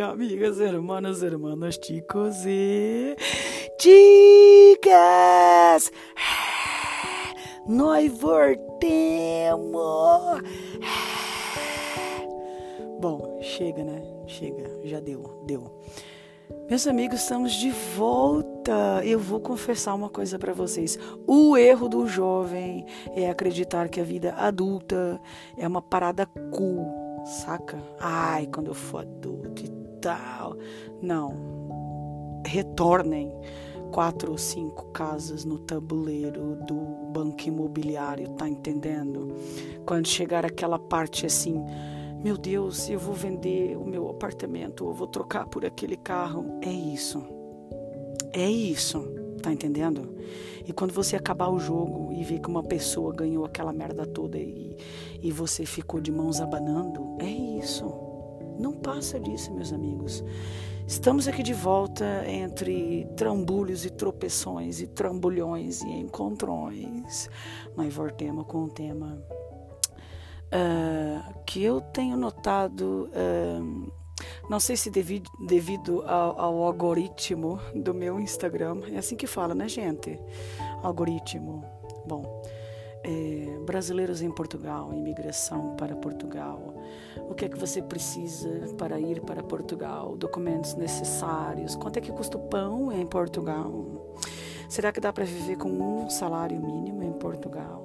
amigas, hermanos, hermanos, chicos e chicas! Nós voltemos! Bom, chega, né? Chega, já deu, deu. Meus amigos, estamos de volta. Eu vou confessar uma coisa para vocês. O erro do jovem é acreditar que a vida adulta é uma parada cool, saca? Ai, quando eu for adulto e tal. Não. Retornem quatro ou cinco casas no tabuleiro do banco imobiliário, tá entendendo? Quando chegar aquela parte assim meu Deus, eu vou vender o meu apartamento, eu vou trocar por aquele carro. É isso. É isso. Tá entendendo? E quando você acabar o jogo e ver que uma pessoa ganhou aquela merda toda e, e você ficou de mãos abanando, é isso. Não passa disso, meus amigos. Estamos aqui de volta entre trambulhos e tropeções e trambolhões e encontrões. Nós voltemos com o tema uh, que eu tenho notado, uh, não sei se devido, devido ao, ao, algoritmo do meu Instagram, é assim que fala, né, gente? Algoritmo. Bom, é, brasileiros em Portugal, imigração para Portugal. O que é que você precisa para ir para Portugal? Documentos necessários. Quanto é que custa o pão em Portugal? Será que dá para viver com um salário mínimo em Portugal?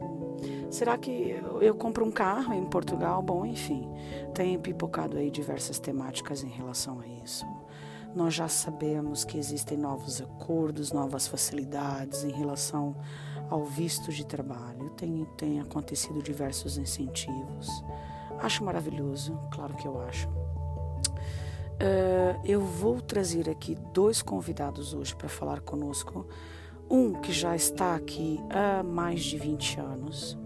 Será que eu compro um carro em Portugal? Bom, enfim, tem pipocado aí diversas temáticas em relação a isso. Nós já sabemos que existem novos acordos, novas facilidades em relação ao visto de trabalho. Tem, tem acontecido diversos incentivos. Acho maravilhoso, claro que eu acho. Uh, eu vou trazer aqui dois convidados hoje para falar conosco. Um que já está aqui há mais de 20 anos,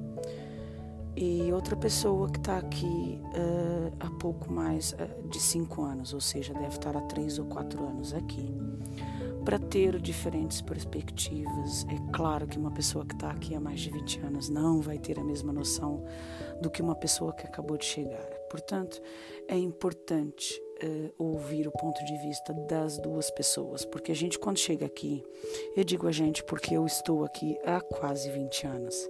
e outra pessoa que está aqui uh, há pouco mais uh, de cinco anos, ou seja, deve estar há três ou quatro anos aqui, para ter diferentes perspectivas. É claro que uma pessoa que está aqui há mais de 20 anos não vai ter a mesma noção do que uma pessoa que acabou de chegar. Portanto, é importante uh, ouvir o ponto de vista das duas pessoas, porque a gente, quando chega aqui, eu digo a gente porque eu estou aqui há quase 20 anos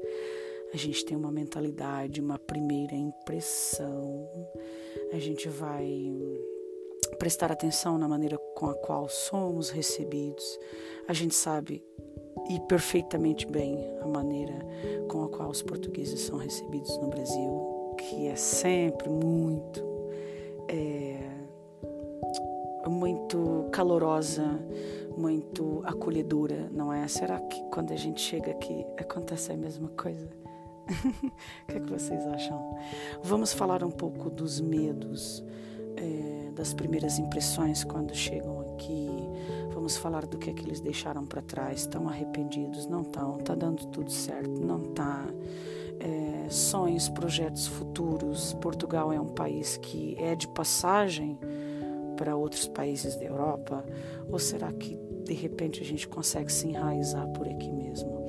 a gente tem uma mentalidade, uma primeira impressão, a gente vai prestar atenção na maneira com a qual somos recebidos, a gente sabe e perfeitamente bem a maneira com a qual os portugueses são recebidos no Brasil, que é sempre muito, é, muito calorosa, muito acolhedora, não é? Será que quando a gente chega aqui acontece a mesma coisa? o que, é que vocês acham? Vamos falar um pouco dos medos, é, das primeiras impressões quando chegam aqui. Vamos falar do que é que eles deixaram para trás. Estão arrependidos? Não estão. Está dando tudo certo? Não está. É, sonhos, projetos futuros. Portugal é um país que é de passagem para outros países da Europa? Ou será que de repente a gente consegue se enraizar por aqui mesmo?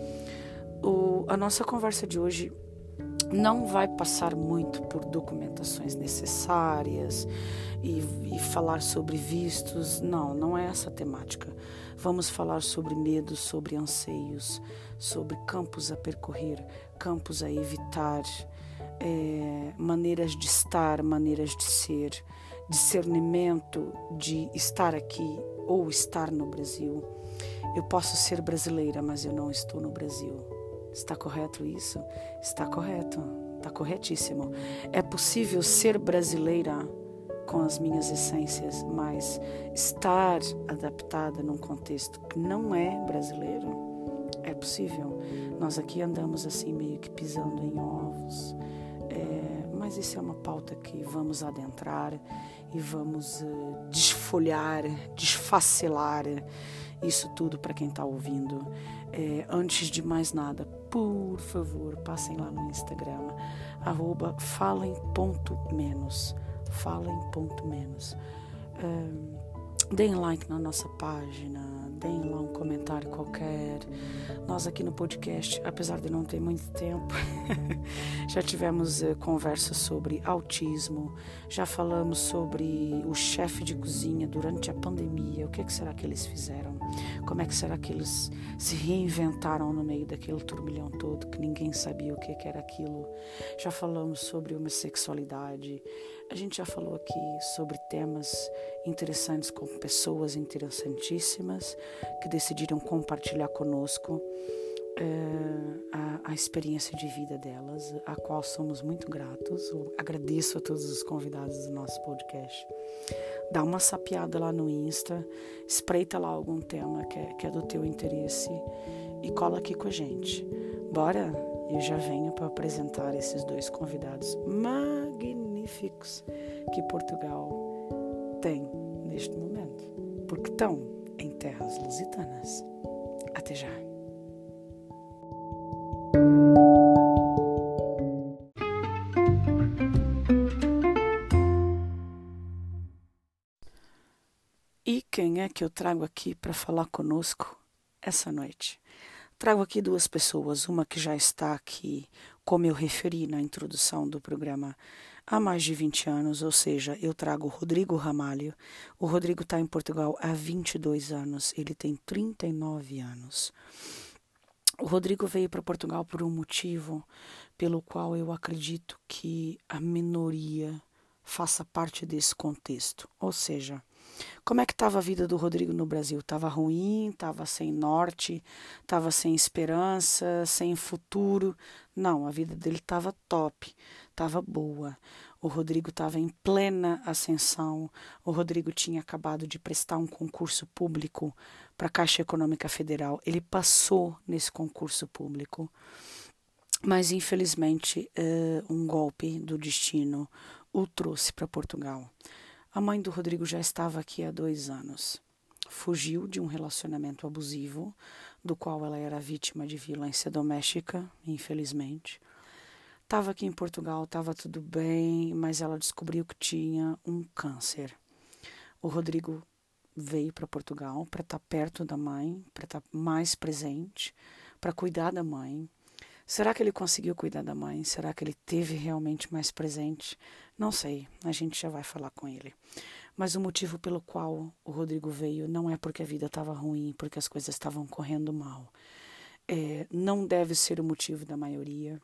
o, a nossa conversa de hoje não vai passar muito por documentações necessárias e, e, falar sobre vistos. Não, não é essa a temática. Vamos falar sobre medos, sobre anseios, sobre campos a percorrer, campos a evitar, é, maneiras de estar, maneiras de ser, discernimento de estar aqui ou estar no Brasil. Eu posso ser brasileira, mas eu não estou no Brasil. Está correto isso? Está correto, está corretíssimo. É possível ser brasileira com as minhas essências, mas estar adaptada num contexto que não é brasileiro é possível. Nós aqui andamos assim meio que pisando em ovos, é, mas isso é uma pauta que vamos adentrar e vamos uh, desfolhar, desfacelar isso tudo para quem está ouvindo. É, antes de mais nada, por favor, passem lá no Instagram, arroba falem.menos. Falem.menos. Um, deem like na nossa página, deem lá um comentário qualquer. Nós aqui no podcast, apesar de não ter muito tempo, já tivemos uh, conversas sobre autismo, já falamos sobre o chefe de cozinha durante a pandemia, o que, é que será que eles fizeram, como é que será que eles se reinventaram no meio daquele turbilhão todo que ninguém sabia o que, que era aquilo. Já falamos sobre homossexualidade, a gente já falou aqui sobre temas interessantes com pessoas interessantíssimas que decidiram compartilhar conosco uh, a, a, experiência de vida delas, a qual somos muito gratos. Eu agradeço a todos os convidados do nosso podcast. Dá uma sapiada lá no Insta, espreita lá algum tema que é, que é do teu interesse e cola aqui com a gente. Bora? Eu já venho para apresentar esses dois convidados magníficos que Portugal tem neste momento, porque estão em terras lusitanas. Até já. E quem é que eu trago aqui para falar conosco essa noite? Trago aqui duas pessoas, uma que já está aqui, como eu referi na introdução do programa, há mais de 20 anos, ou seja, eu trago o Rodrigo Ramalho. O Rodrigo está em Portugal há 22 anos, ele tem 39 anos. O Rodrigo veio para Portugal por um motivo pelo qual eu acredito que a minoria faça parte desse contexto. Ou seja, como é que estava a vida do Rodrigo no Brasil? Estava ruim, estava sem norte, estava sem esperança, sem futuro. Não, a vida dele estava top, estava boa. O Rodrigo estava em plena ascensão. O Rodrigo tinha acabado de prestar um concurso público para a Caixa Econômica Federal. Ele passou nesse concurso público, mas infelizmente uh, um golpe do destino o trouxe para Portugal. A mãe do Rodrigo já estava aqui há dois anos. Fugiu de um relacionamento abusivo, do qual ela era vítima de violência doméstica, infelizmente. Estava aqui em Portugal, estava tudo bem, mas ela descobriu que tinha um câncer. O Rodrigo veio para Portugal para estar tá perto da mãe, para estar tá mais presente, para cuidar da mãe. Será que ele conseguiu cuidar da mãe? Será que ele teve realmente mais presente? Não sei, a gente já vai falar com ele. Mas o motivo pelo qual o Rodrigo veio não é porque a vida estava ruim, porque as coisas estavam correndo mal. É, não deve ser o motivo da maioria,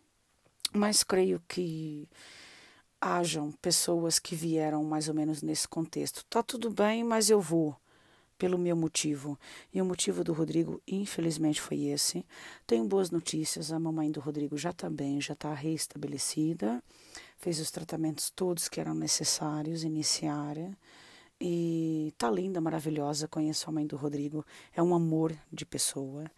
mas creio que hajam pessoas que vieram mais ou menos nesse contexto. Tá tudo bem, mas eu vou pelo meu motivo. E o motivo do Rodrigo, infelizmente, foi esse. Tenho boas notícias: a mamãe do Rodrigo já está bem, já está reestabelecida fez os tratamentos todos que eram necessários iniciar e tá linda, maravilhosa. Conheço a mãe do Rodrigo, é um amor de pessoa.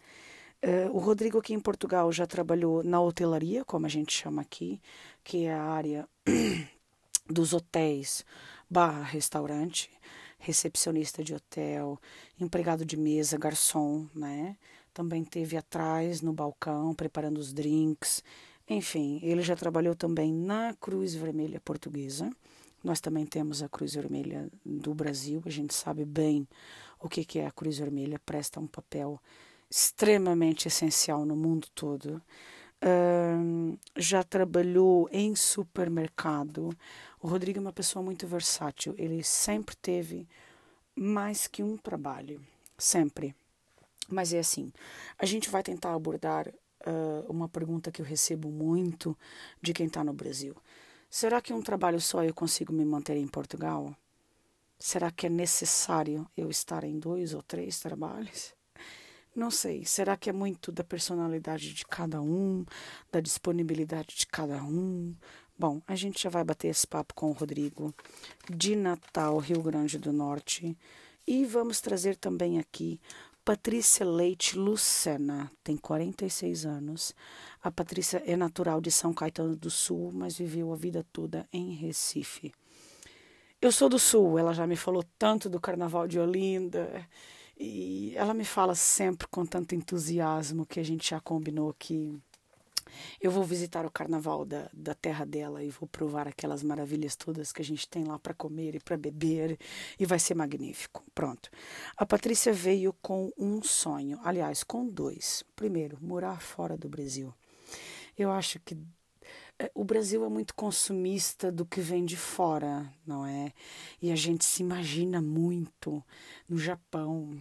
Uh, o Rodrigo aqui em Portugal já trabalhou na hotelaria, como a gente chama aqui, que é a área dos hotéis barra restaurante, recepcionista de hotel, empregado de mesa, garçom, né? Também teve atrás no balcão preparando os drinks enfim, ele já trabalhou também na Cruz Vermelha Portuguesa. Nós também temos a Cruz Vermelha do Brasil, a gente sabe bem o que é a Cruz Vermelha, presta um papel extremamente essencial no mundo todo. Já trabalhou em supermercado. O Rodrigo é uma pessoa muito versátil, ele sempre teve mais que um trabalho, sempre. Mas é assim, a gente vai tentar abordar uh, uma pergunta que eu recebo muito de quem está no Brasil. Será que um trabalho só eu consigo me manter em Portugal? Será que é necessário eu estar em dois ou três trabalhos? Não sei. Será que é muito da personalidade de cada um, da disponibilidade de cada um? Bom, a gente já vai bater esse papo com o Rodrigo de Natal, Rio Grande do Norte. E vamos trazer também aqui Patrícia Leite Lucena tem 46 anos. A Patrícia é natural de São Caetano do Sul, mas viveu a vida toda em Recife. Eu sou do Sul, ela já me falou tanto do Carnaval de Olinda e ela me fala sempre com tanto entusiasmo que a gente já combinou que Eu vou visitar o carnaval da, da terra dela e vou provar aquelas maravilhas todas que a gente tem lá para comer e para beber e vai ser magnífico. Pronto. A Patrícia veio com um sonho, aliás, com dois. Primeiro, morar fora do Brasil. Eu acho que o Brasil é muito consumista do que vem de fora, não é? E a gente se imagina muito no Japão,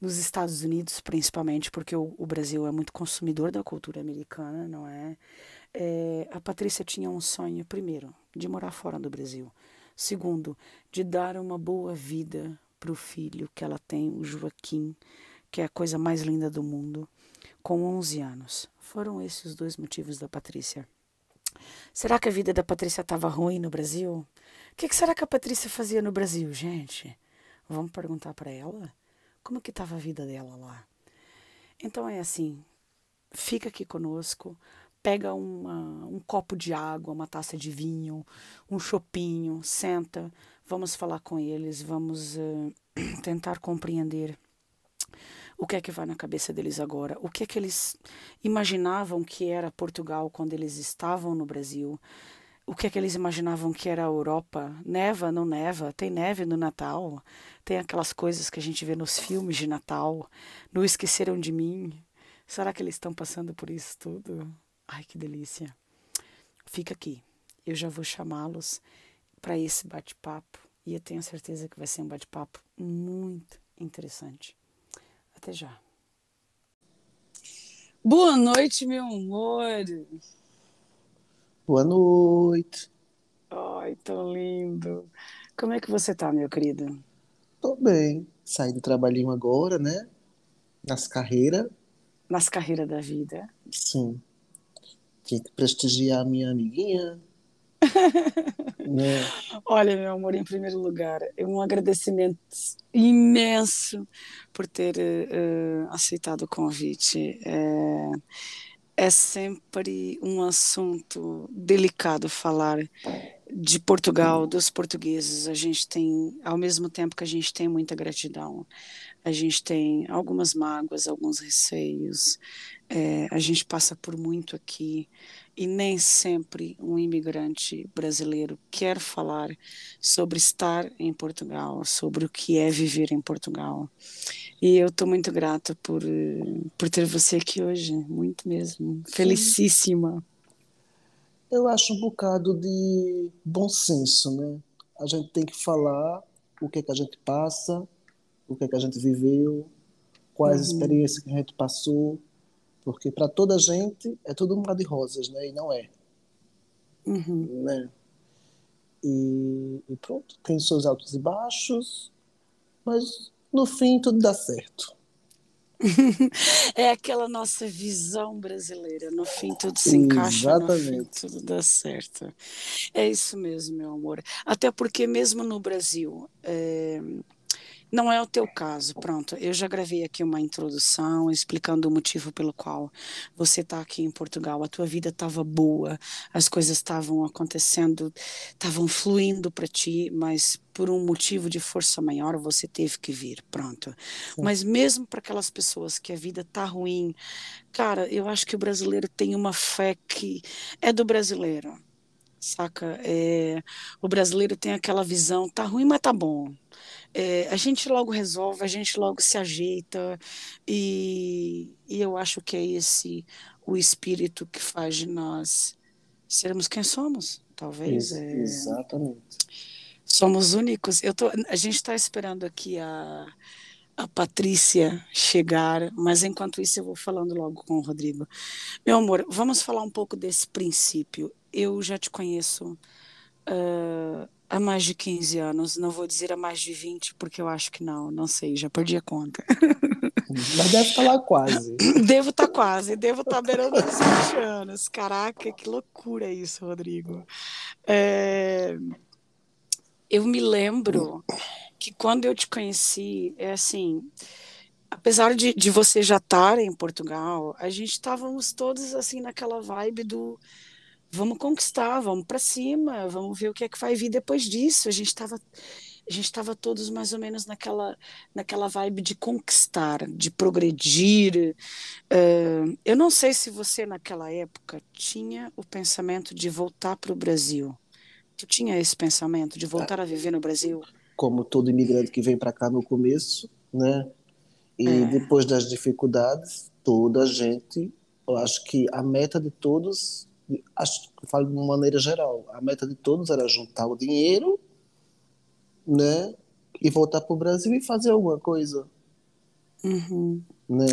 nos Estados Unidos, principalmente, porque o, o Brasil é muito consumidor da cultura americana, não é? é? A Patrícia tinha um sonho, primeiro, de morar fora do Brasil. Segundo, de dar uma boa vida para o filho que ela tem, o Joaquim, que é a coisa mais linda do mundo, com 11 anos. Foram esses os dois motivos da Patrícia. Será que a vida da Patrícia estava ruim no Brasil? O que, que, será que a Patrícia fazia no Brasil, gente? Vamos perguntar para ela? Como que estava a vida dela lá? Então é assim, fica aqui conosco, pega uma, um copo de água, uma taça de vinho, um chopinho, senta, vamos falar com eles, vamos uh, tentar compreender o que é que vai na cabeça deles agora? O que é que eles imaginavam que era Portugal quando eles estavam no Brasil? O que é que eles imaginavam que era a Europa? Neva, não neva? Tem neve no Natal? Tem aquelas coisas que a gente vê nos filmes de Natal? Não esqueceram de mim? Será que eles estão passando por isso tudo? Ai, que delícia. Fica aqui. Eu já vou chamá-los para esse bate-papo e eu tenho certeza que vai ser um bate-papo muito interessante. Até já. Boa noite, meu amor. Boa noite. Ai, tão lindo. Como é que você tá, meu querido? Tô bem. Saí do trabalhinho agora, né? Nas carreiras. Nas carreiras da vida. Sim. Tinha que prestigiar a minha amiguinha. né? Olha, meu amor, em primeiro lugar, um agradecimento imenso por ter uh, aceitado o convite. É, é sempre um assunto delicado falar de Portugal, dos portugueses. A gente tem, ao mesmo tempo que a gente tem muita gratidão, a gente tem algumas mágoas, alguns receios. É, a gente passa por muito aqui e nem sempre um imigrante brasileiro quer falar sobre estar em Portugal, sobre o que é viver em Portugal. E eu estou muito grata por, por ter você aqui hoje, muito mesmo. Felicíssima. Eu acho um bocado de bom senso, né? A gente tem que falar o que, é que a gente passa, o que, é que a gente viveu, quais uhum. experiências que a gente passou porque para toda gente é tudo um mar de rosas, né? E não é. Uhum. Né? E, e, pronto, tem seus altos e baixos, mas no fim tudo dá certo. é aquela nossa visão brasileira. No fim tudo se encaixa, Exatamente. no fim tudo dá certo. É isso mesmo, meu amor. Até porque mesmo no Brasil, é não é o teu caso, pronto. Eu já gravei aqui uma introdução explicando o motivo pelo qual você está aqui em Portugal. A tua vida estava boa, as coisas estavam acontecendo, estavam fluindo para ti, mas por um motivo de força maior você teve que vir, pronto. Sim. Mas mesmo para aquelas pessoas que a vida tá ruim, cara, eu acho que o brasileiro tem uma fé que é do brasileiro saca? É, o brasileiro tem aquela visão, tá ruim, mas tá bom. É, a gente logo resolve, a gente logo se ajeita, e, e eu acho que é esse o espírito que faz de nós sermos quem somos, talvez. é, exatamente. Somos únicos. Eu tô, a gente está esperando aqui a, a Patrícia chegar, mas enquanto isso eu vou falando logo com o Rodrigo. Meu amor, vamos falar um pouco desse princípio. Eu já te conheço uh, há mais de 15 anos, não vou dizer há mais de 20, porque eu acho que não, não sei, já perdi a conta. Mas deve estar lá quase. Devo estar tá quase, devo estar tá beirando os 20 anos. Caraca, que loucura isso, Rodrigo. É... Eu me lembro que quando eu te conheci, é assim, apesar de, de você já estar em Portugal, a gente estávamos todos assim naquela vibe do vamos conquistar, vamos para cima, vamos ver o que é que vai vir depois disso. A gente estava a gente estava todos mais ou menos naquela, naquela vibe de conquistar, de progredir. Uh, eu não sei se você, naquela época, tinha o pensamento de voltar para o Brasil. Tu tinha esse pensamento de voltar a viver no Brasil? Como todo imigrante que vem para cá no começo, né? E é. depois das dificuldades, toda a gente, eu acho que a meta de todos, acho que falo de uma maneira geral, a meta de todos era juntar o dinheiro né? E voltar para o Brasil e fazer alguma coisa. Uhum. Né?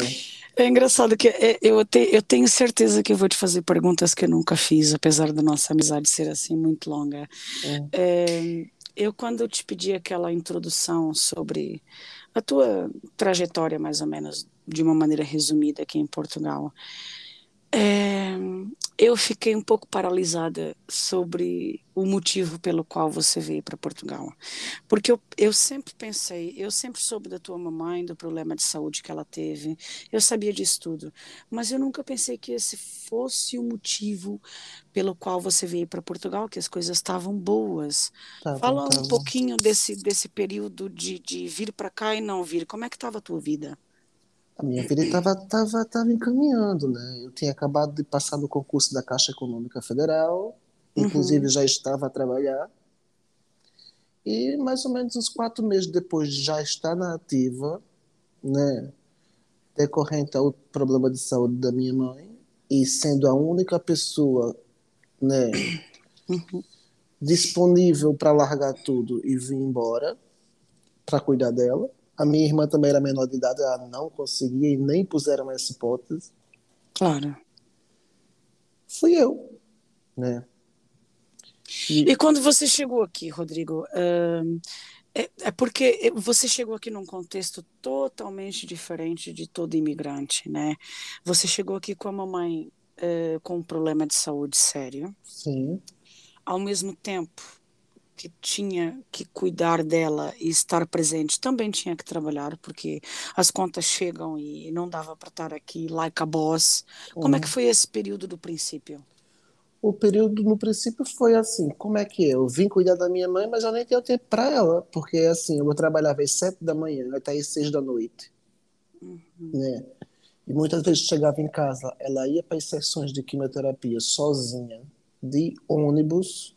É engraçado que é, eu, te, eu tenho certeza que eu vou te fazer perguntas que eu nunca fiz, apesar da nossa amizade ser assim muito longa. É. É, eu, quando eu te pedi aquela introdução sobre a tua trajetória, mais ou menos, de uma maneira resumida aqui em Portugal, é, eu fiquei um pouco paralisada sobre o motivo pelo qual você veio para Portugal. Porque eu, eu sempre pensei, eu sempre soube da tua mamãe, do problema de saúde que ela teve, eu sabia disso tudo, mas eu nunca pensei que esse fosse o motivo pelo qual você veio para Portugal, que as coisas estavam boas. Tá Fala bom, tá um pouquinho desse, desse período de, de vir para cá e não vir, como é que estava a tua vida? A minha vida estava tava, tava encaminhando, né? Eu tinha acabado de passar no concurso da Caixa Econômica Federal, inclusive uhum. já estava a trabalhar. E mais ou menos uns quatro meses depois de já estar na ativa, né? Decorrente ao problema de saúde da minha mãe, e sendo a única pessoa, né? Uhum. Disponível para largar tudo e vir embora para cuidar dela a minha irmã também era menor de idade, ela não conseguia e nem puseram essa hipótese. Claro. Fui eu, né? E, e quando você chegou aqui, Rodrigo, uh, é, é, porque você chegou aqui num contexto totalmente diferente de todo imigrante, né? Você chegou aqui com a mamãe uh, com um problema de saúde sério. Sim. Ao mesmo tempo, que tinha que cuidar dela e estar presente também tinha que trabalhar, porque as contas chegam e não dava para estar aqui like a boss. Como é que uhum. foi esse período do princípio? O período no princípio foi assim, como é que é? Eu vim cuidar da minha mãe, mas eu nem tenho tempo para ela, porque assim, eu trabalhava às sete da manhã até às seis da noite, uhum. né? E muitas vezes chegava em casa, ela ia para as sessões de quimioterapia sozinha, de ônibus,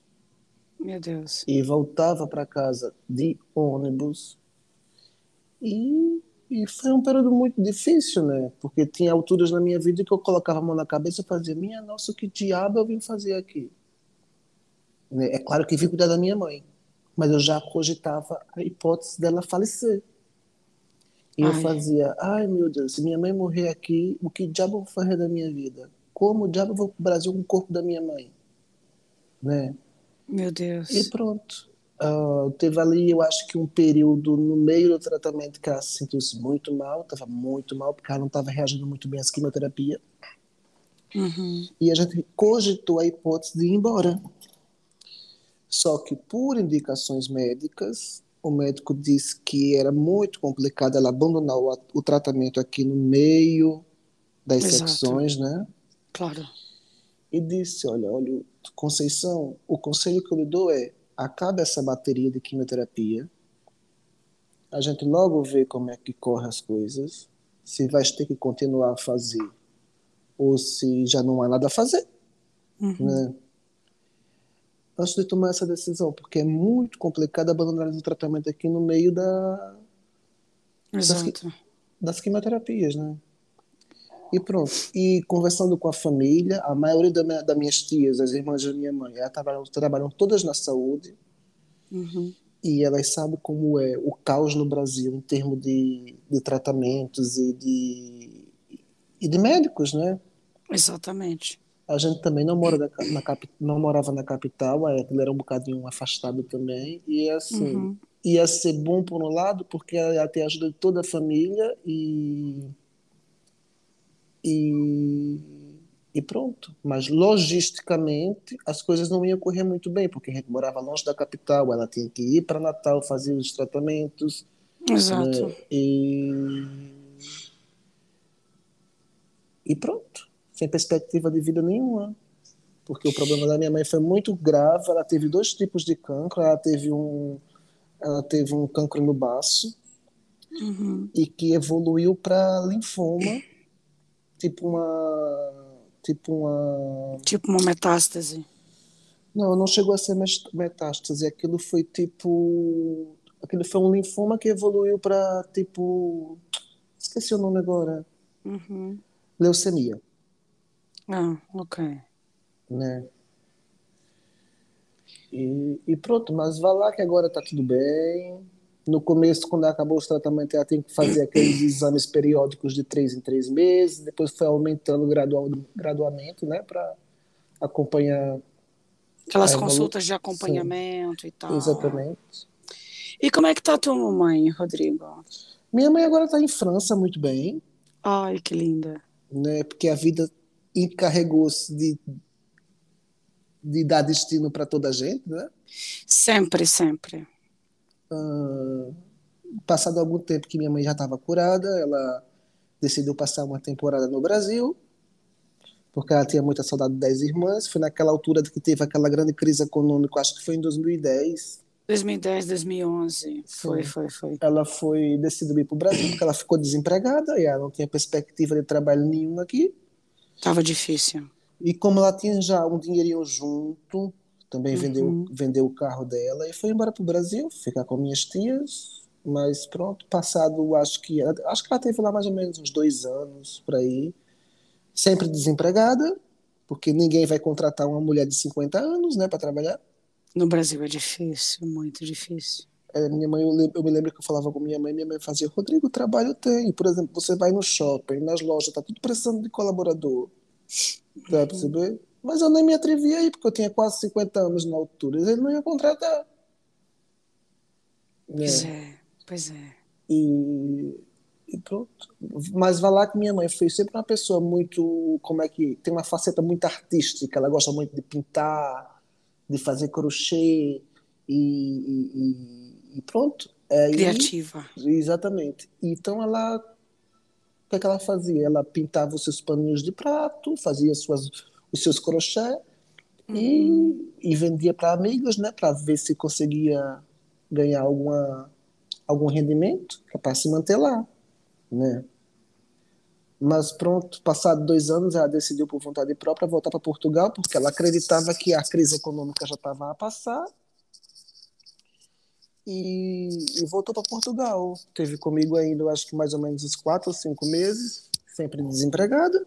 meu Deus. E voltava para casa de ônibus. E, e foi um período muito difícil, né? Porque tinha alturas na minha vida que eu colocava a mão na cabeça e fazia: Minha nossa, que diabo eu vim fazer aqui? Né? É claro que vim cuidar da minha mãe, mas eu já cogitava a hipótese dela falecer. E ai. eu fazia: Ai meu Deus, se minha mãe morrer aqui, o que diabo eu vou fazer da minha vida? Como diabo eu vou para o Brasil com o corpo da minha mãe? Né? Meu Deus. E pronto. Uh, teve ali, eu acho que um período no meio do tratamento que ela se sentiu-se muito mal, estava muito mal, porque ela não estava reagindo muito bem às quimioterapia. Uhum. E a gente cogitou a hipótese de ir embora. Só que, por indicações médicas, o médico disse que era muito complicado ela abandonar o, o tratamento aqui no meio das Exato. secções, né? Claro. E disse: Olha, olha, Conceição, o conselho que eu lhe dou é: acabe essa bateria de quimioterapia. A gente logo vê como é que corre as coisas, se vai ter que continuar a fazer ou se já não há nada a fazer. Uhum. Né? Antes de tomar essa decisão, porque é muito complicado abandonar o tratamento aqui no meio da, das, das quimioterapias, né? E pronto. E conversando com a família, a maioria da minha, das minhas tias, as irmãs da minha mãe, elas trabalham, trabalham todas na saúde. Uhum. E elas sabem como é o caos no Brasil em termos de, de tratamentos e de, e de médicos, né? Exatamente. A gente também não, mora na, na não morava na capital, ele era um bocadinho afastado também. E assim, uhum. ia ser bom por um lado, porque ela ia ter ajuda de toda a família e e, e pronto. Mas logisticamente as coisas não iam correr muito bem, porque a gente morava longe da capital, ela tinha que ir para Natal fazer os tratamentos. Exato. Né? E, e pronto, sem perspectiva de vida nenhuma. Porque o problema da minha mãe foi muito grave, ela teve dois tipos de cancro, ela teve um ela teve um câncer no baço Uhum. e que evoluiu para linfoma, tipo uma, tipo uma, Tipo uma metástase. não, não chegou a ser metástase, aquilo foi tipo, aquilo foi um linfoma que evoluiu para tipo, esqueci o nome agora, Uhum. leucemia, Ah, ok. né? E, e pronto, mas vá lá que agora tá tudo bem. No começo, quando acabou os tratamentos, ela tem que fazer aqueles exames periódicos de três em três meses. Depois foi aumentando gradual, gradualmente, né, para acompanhar. Aquelas consultas de acompanhamento e tal. Exatamente. E como é que tá a tua mamãe, Rodrigo? Minha mãe agora está em França muito bem, Ai, que linda. né, porque a vida encarregou-se de, de dar destino para toda a gente, né? Sempre, sempre. Passado algum tempo que minha mãe já estava curada, ela decidiu passar uma temporada no Brasil, porque ela tinha muita saudade das irmãs. Foi naquela altura que teve aquela grande crise econômica, acho que foi em 2010. 2010, 2011. Foi, Sim. foi, foi. Ela foi decidiu ir para o Brasil porque ela ficou desempregada e ela não tinha perspectiva de trabalho nenhum aqui. Tava difícil. E como ela tinha já um dinheirinho junto, também vendeu, Uhum. vendeu o carro dela e foi embora para o Brasil, ficar com minhas tias. Mas pronto, passado, acho que acho que ela teve lá mais ou menos uns dois anos por aí, sempre desempregada, porque ninguém vai contratar uma mulher de 50 anos, né, para trabalhar. No Brasil é difícil, muito difícil. É, minha mãe, eu, eu me lembro que eu falava com minha mãe, minha mãe fazia, Rodrigo, trabalho tem. Por exemplo, você vai no shopping, nas lojas, tá tudo precisando de colaborador. Dá pra perceber? Mas eu nem me atrevia aí, porque eu tinha quase 50 anos na altura. Ele não ia contratar. Né? Pois é, pois é. E, e pronto. Mas vai lá que minha mãe foi sempre uma pessoa muito, como é que, tem uma faceta muito artística. Ela gosta muito de pintar, de fazer crochê e, e- e- pronto. Aí- Criativa. Exatamente. Então ela, o que, é que ela fazia? Ela pintava os seus paninhos de prato, fazia suas, os seus crochê e, e vendia para amigas, né, para ver se conseguia ganhar alguma, algum rendimento, para se manter lá, né? Mas pronto, passado dois anos, ela decidiu por vontade própria voltar para Portugal, porque ela acreditava que a crise econômica já estava a passar e, e voltou para Portugal. Teve comigo ainda, acho que mais ou menos uns quatro ou cinco meses, sempre desempregada,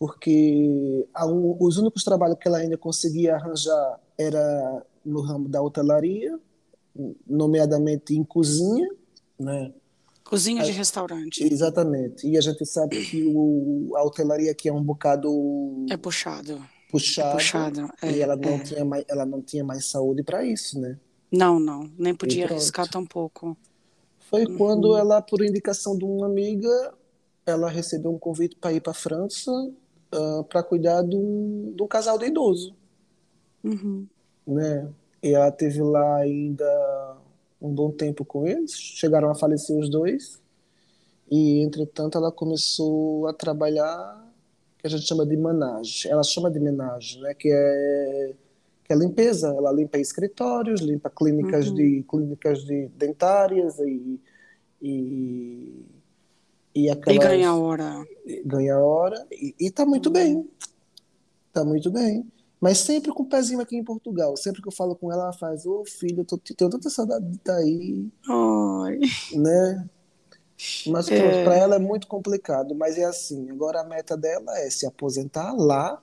porque a os únicos trabalhos que ela ainda conseguia arranjar era no ramo da hotelaria, nomeadamente em cozinha, né? Cozinha de restaurante. Exatamente. E a gente sabe que o, a hotelaria aqui é um bocado É puxado. puxada, puxado, é, e ela não é. tinha mais, ela não tinha mais saúde para isso, né? Não, não. Nem podia arriscar tão pouco. Foi Uhum. quando ela, por indicação de uma amiga, ela recebeu um convite para ir para a França para cuidar de um, de um casal de idoso, Uhum. né? E ela teve lá ainda um bom tempo com eles, chegaram a falecer os dois, e entretanto ela começou a trabalhar que a gente chama de manage. Ela chama de menage, né? Que é que é limpeza. Ela limpa escritórios, limpa clínicas Uhum. de clínicas de dentárias e e, e E aquelas ganha hora. ganha hora e, e tá muito bem. Tá muito bem. Mas sempre com o pezinho aqui em Portugal. Sempre que eu falo com ela, ela faz: Ô filho, eu tô, tenho tanta saudade de estar aí, Ai. né? Mas É. para ela é muito complicado. Mas é assim: agora a meta dela é se aposentar lá,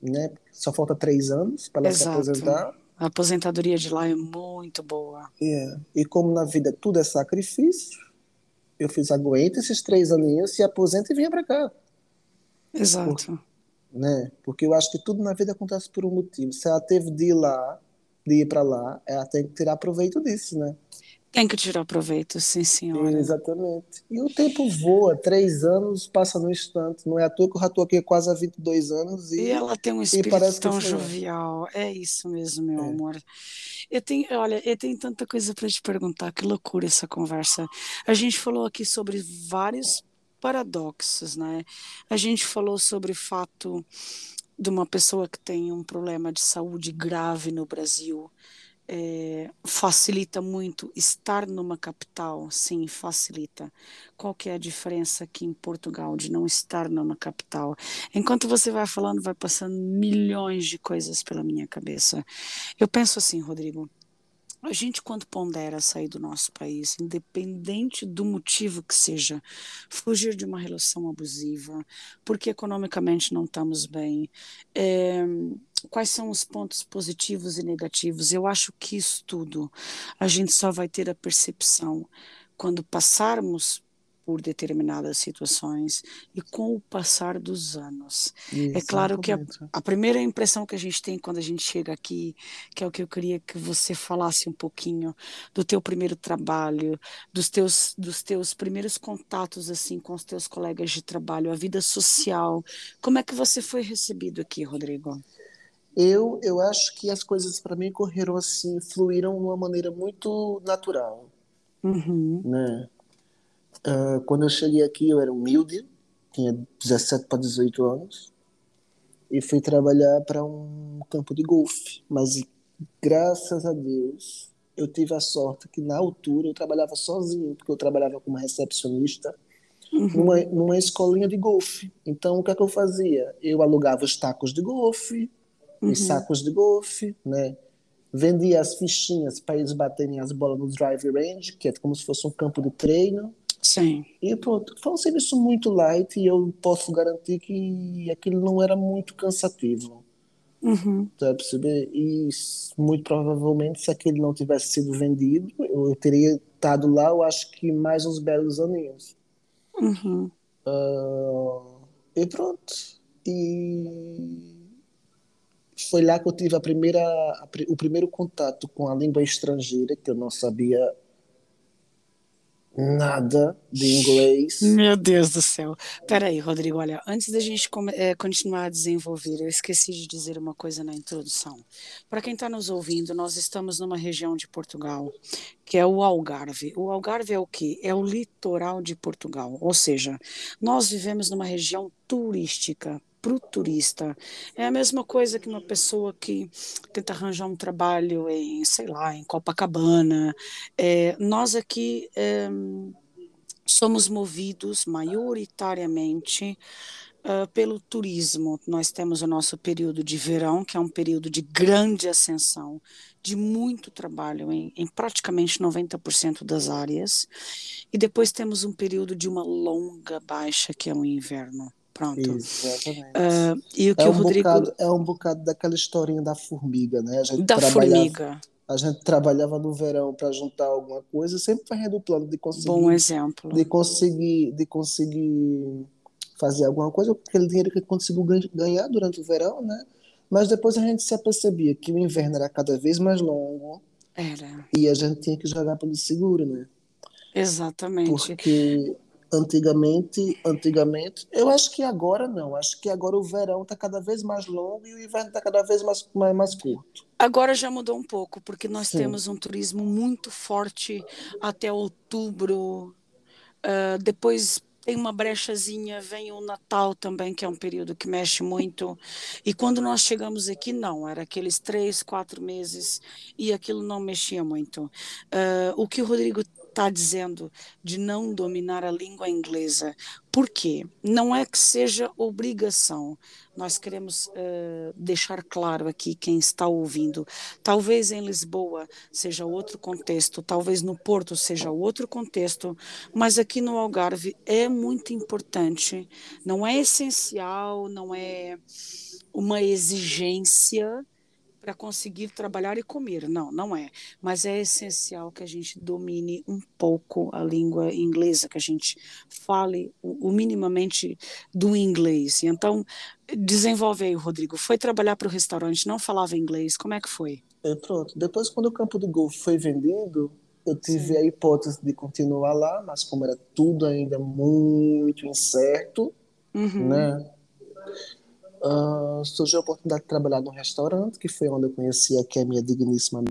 né? Só falta três anos para ela se Exato. aposentar. A aposentadoria de lá é muito boa. É. E como na vida tudo é sacrifício, eu fiz: aguenta esses três aninhos, se aposenta e venha para cá. Exato. né? Porque eu acho que tudo na vida acontece por um motivo. Se ela teve de ir lá, de ir para lá, ela tem que tirar proveito disso, né? Tem que tirar proveito, sim, senhora. Exatamente. E o tempo voa, três anos passa no instante. Não é à toa que eu já estou aqui há quase há 22 anos e, E ela tem um espírito tão jovial. É isso mesmo, meu É. amor. Eu tenho, olha, eu tenho tanta coisa para te perguntar. Que loucura essa conversa. A gente falou aqui sobre vários paradoxos, né? A gente falou sobre o fato de uma pessoa que tem um problema de saúde grave no Brasil é, facilita muito estar numa capital? Sim, facilita. Qual que é a diferença aqui em Portugal de não estar numa capital? Enquanto você vai falando, vai passando milhões de coisas pela minha cabeça. Eu penso assim, Rodrigo, a gente, quando pondera sair do nosso país, independente do motivo que seja, fugir de uma relação abusiva, porque economicamente não estamos bem, é, quais são os pontos positivos e negativos? Eu acho que isso tudo a gente só vai ter a percepção quando passarmos por determinadas situações e com o passar dos anos. Exatamente. É claro que a, a, primeira impressão que a gente tem quando a gente chega aqui, que é o que eu queria que você falasse um pouquinho do teu primeiro trabalho, dos teus dos teus primeiros contatos assim com os teus colegas de trabalho, a vida social. Como é que você foi recebido aqui, Rodrigo? Eu eu acho que as coisas para mim correram assim, fluíram de uma maneira muito natural. Uhum. Né? Uh, quando eu cheguei aqui, eu era humilde, tinha 17 para 18 anos, e fui trabalhar para um campo de golfe. Mas graças a Deus, eu tive a sorte que na altura eu trabalhava sozinho, porque eu trabalhava como recepcionista uhum. numa, numa escolinha de golfe. Então, o que é que eu fazia? Eu alugava os tacos de golfe, uhum. os sacos de golfe, né? Vendia as fichinhas para eles baterem as bolas no drive range, que é como se fosse um campo de treino. Sim. E pronto, foi um serviço muito light e eu posso garantir que aquilo não era muito cansativo. Uhum. Tá perceber? E muito provavelmente, se aquele não tivesse sido vendido, eu teria estado lá, eu acho que mais uns belos aninhos. Uhum. Uh, e pronto. E foi lá que eu tive a primeira, a, o primeiro contato com a língua estrangeira, que eu não sabia nada de inglês. Meu Deus do céu. Peraí, Rodrigo, olha, antes da gente é, continuar a desenvolver, eu esqueci de dizer uma coisa na introdução. Para quem está nos ouvindo, nós estamos numa região de Portugal que é o Algarve. O Algarve é o quê? É o litoral de Portugal, ou seja, nós vivemos numa região turística para o turista. É a mesma coisa que uma pessoa que tenta arranjar um trabalho em, sei lá, em Copacabana. É, nós aqui é, somos movidos maioritariamente uh, pelo turismo. Nós temos o nosso período de verão, que é um período de grande ascensão, de muito trabalho em, em praticamente 90% das áreas, e depois temos um período de uma longa baixa, que é o inverno. Pronto. Exatamente. Uh, e o que é, um o Rodrigo... bocado, é um bocado daquela historinha da formiga, né? A gente da formiga. A gente trabalhava no verão para juntar alguma coisa, sempre fazendo o plano de conseguir. Bom exemplo. De conseguir, de conseguir fazer alguma coisa aquele dinheiro que conseguiu ganhar durante o verão, né? Mas depois a gente se apercebia que o inverno era cada vez mais longo. Era. E a gente tinha que jogar pelo seguro, né? Exatamente. Porque antigamente, antigamente, eu acho que agora não, acho que agora o verão está cada vez mais longo e o inverno está cada vez mais, mais, mais, curto. Agora já mudou um pouco, porque nós Sim. temos um turismo muito forte até outubro, uh, depois tem uma brechazinha, vem o Natal também, que é um período que mexe muito. E quando nós chegamos aqui, não, era aqueles três, quatro meses e aquilo não mexia muito. Uh, o que o Rodrigo está dizendo de não dominar a língua inglesa. Por quê? Não é que seja obrigação. Nós queremos uh, deixar claro aqui quem está ouvindo. Talvez em Lisboa seja outro contexto, talvez no Porto seja outro contexto, mas aqui no Algarve é muito importante. Não é essencial, não é uma exigência para conseguir trabalhar e comer. Não, não é. Mas é essencial que a gente domine um pouco a língua inglesa, que a gente fale o, o minimamente do inglês. E então, desenvolve aí, Rodrigo. Foi trabalhar para o restaurante, não falava inglês. Como é que foi? É, pronto. Depois, quando o campo de golfe foi vendido, eu tive Sim. a hipótese de continuar lá, mas como era tudo ainda muito incerto, uhum. né? Uh, surgiu a oportunidade de trabalhar num restaurante, que foi onde eu conheci aqui a minha digníssima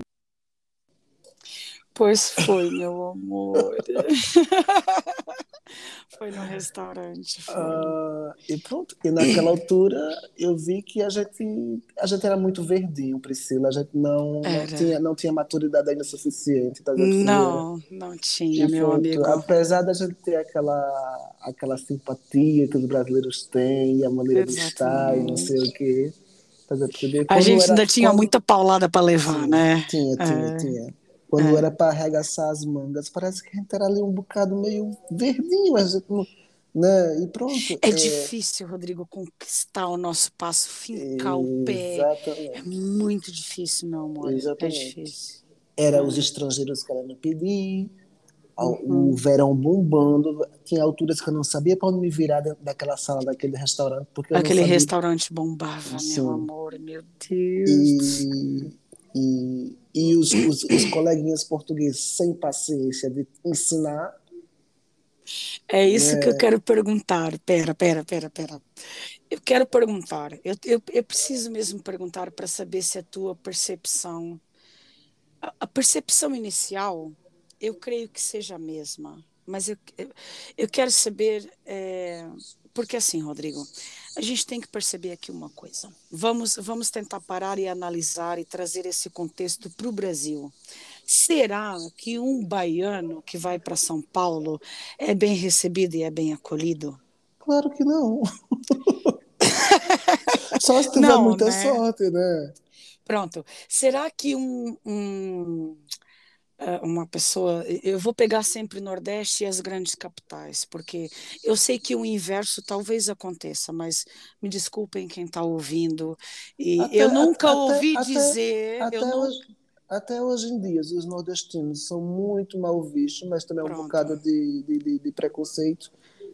Pois foi, meu amor. Foi no restaurante. Foi. Uh, e pronto. E naquela altura eu vi que a gente, a gente era muito verdinho, Priscila. A gente não, não, tinha, não tinha maturidade ainda suficiente. Tá não, não tinha, e meu pronto, amigo. Apesar da gente ter aquela, aquela simpatia que os brasileiros têm, a maneira Exatamente. de estar e não sei o quê. Tá a gente era, ainda tinha quando... muita paulada para levar, Sim, né? Tinha, tinha, é. tinha. Quando é. era para arregaçar as mangas, parece que a gente era ali um bocado meio verdinho, mas né? E pronto. É, é, difícil, Rodrigo, conquistar o nosso passo, fincar o pé. É muito difícil, meu amor. É Exatamente. É difícil. Era os estrangeiros querendo pedir, uhum. o verão bombando. Tinha alturas que eu não sabia para onde me virar daquela sala, daquele restaurante. Porque Aquele restaurante bombava, Sim. meu amor, meu Deus. E, e, e os, os, os coleguinhas portugueses sem paciência de ensinar. É isso é... que eu quero perguntar. Pera, pera, pera, pera. Eu quero perguntar. Eu, eu, eu preciso mesmo perguntar para saber se a tua percepção. A, a, percepção inicial, eu creio que seja a mesma. Mas eu, eu, eu quero saber. É, porque assim, Rodrigo, a gente tem que perceber aqui uma coisa. Vamos, vamos tentar parar e analisar e trazer esse contexto para o Brasil. Será que um baiano que vai para São Paulo é bem recebido e é bem acolhido? Claro que não. Só se tiver não, muita né? sorte, né? Pronto. Será que um, um uma pessoa. Eu vou pegar sempre Nordeste e as grandes capitais, porque eu sei que o inverso talvez aconteça, mas me desculpem quem está ouvindo. E até, eu nunca até, ouvi até, dizer. Até, hoje, até hoje em dia, os nordestinos são muito mal vistos, mas também Pronto. um bocado de, de, de, de preconceito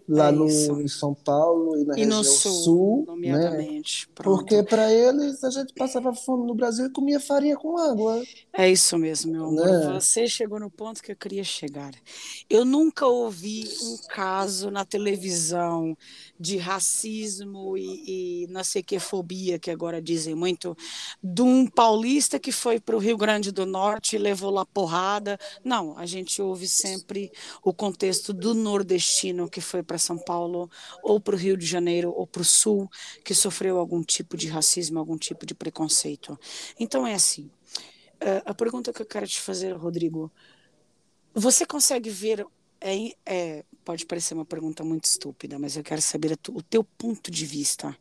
lá é no, em São Paulo e na e região sul, sul né? nomeadamente. Porque para eles a gente passava fome no Brasil e comia farinha com água. É isso mesmo, meu amor. Né? Você chegou no ponto que eu queria chegar. Eu nunca ouvi um caso na televisão de racismo e, e não sei que fobia que agora dizem muito de um paulista que foi para o Rio Grande do Norte e levou lá porrada. Não, a gente ouve sempre o contexto do nordestino que foi para para São Paulo, ou para o Rio de Janeiro, ou para o Sul, que sofreu algum tipo de racismo, algum tipo de preconceito. Então é assim. Eh, a pergunta que eu quero te fazer, Rodrigo, você consegue ver é, é, pode parecer uma pergunta muito estúpida, mas eu quero saber o teu ponto de vista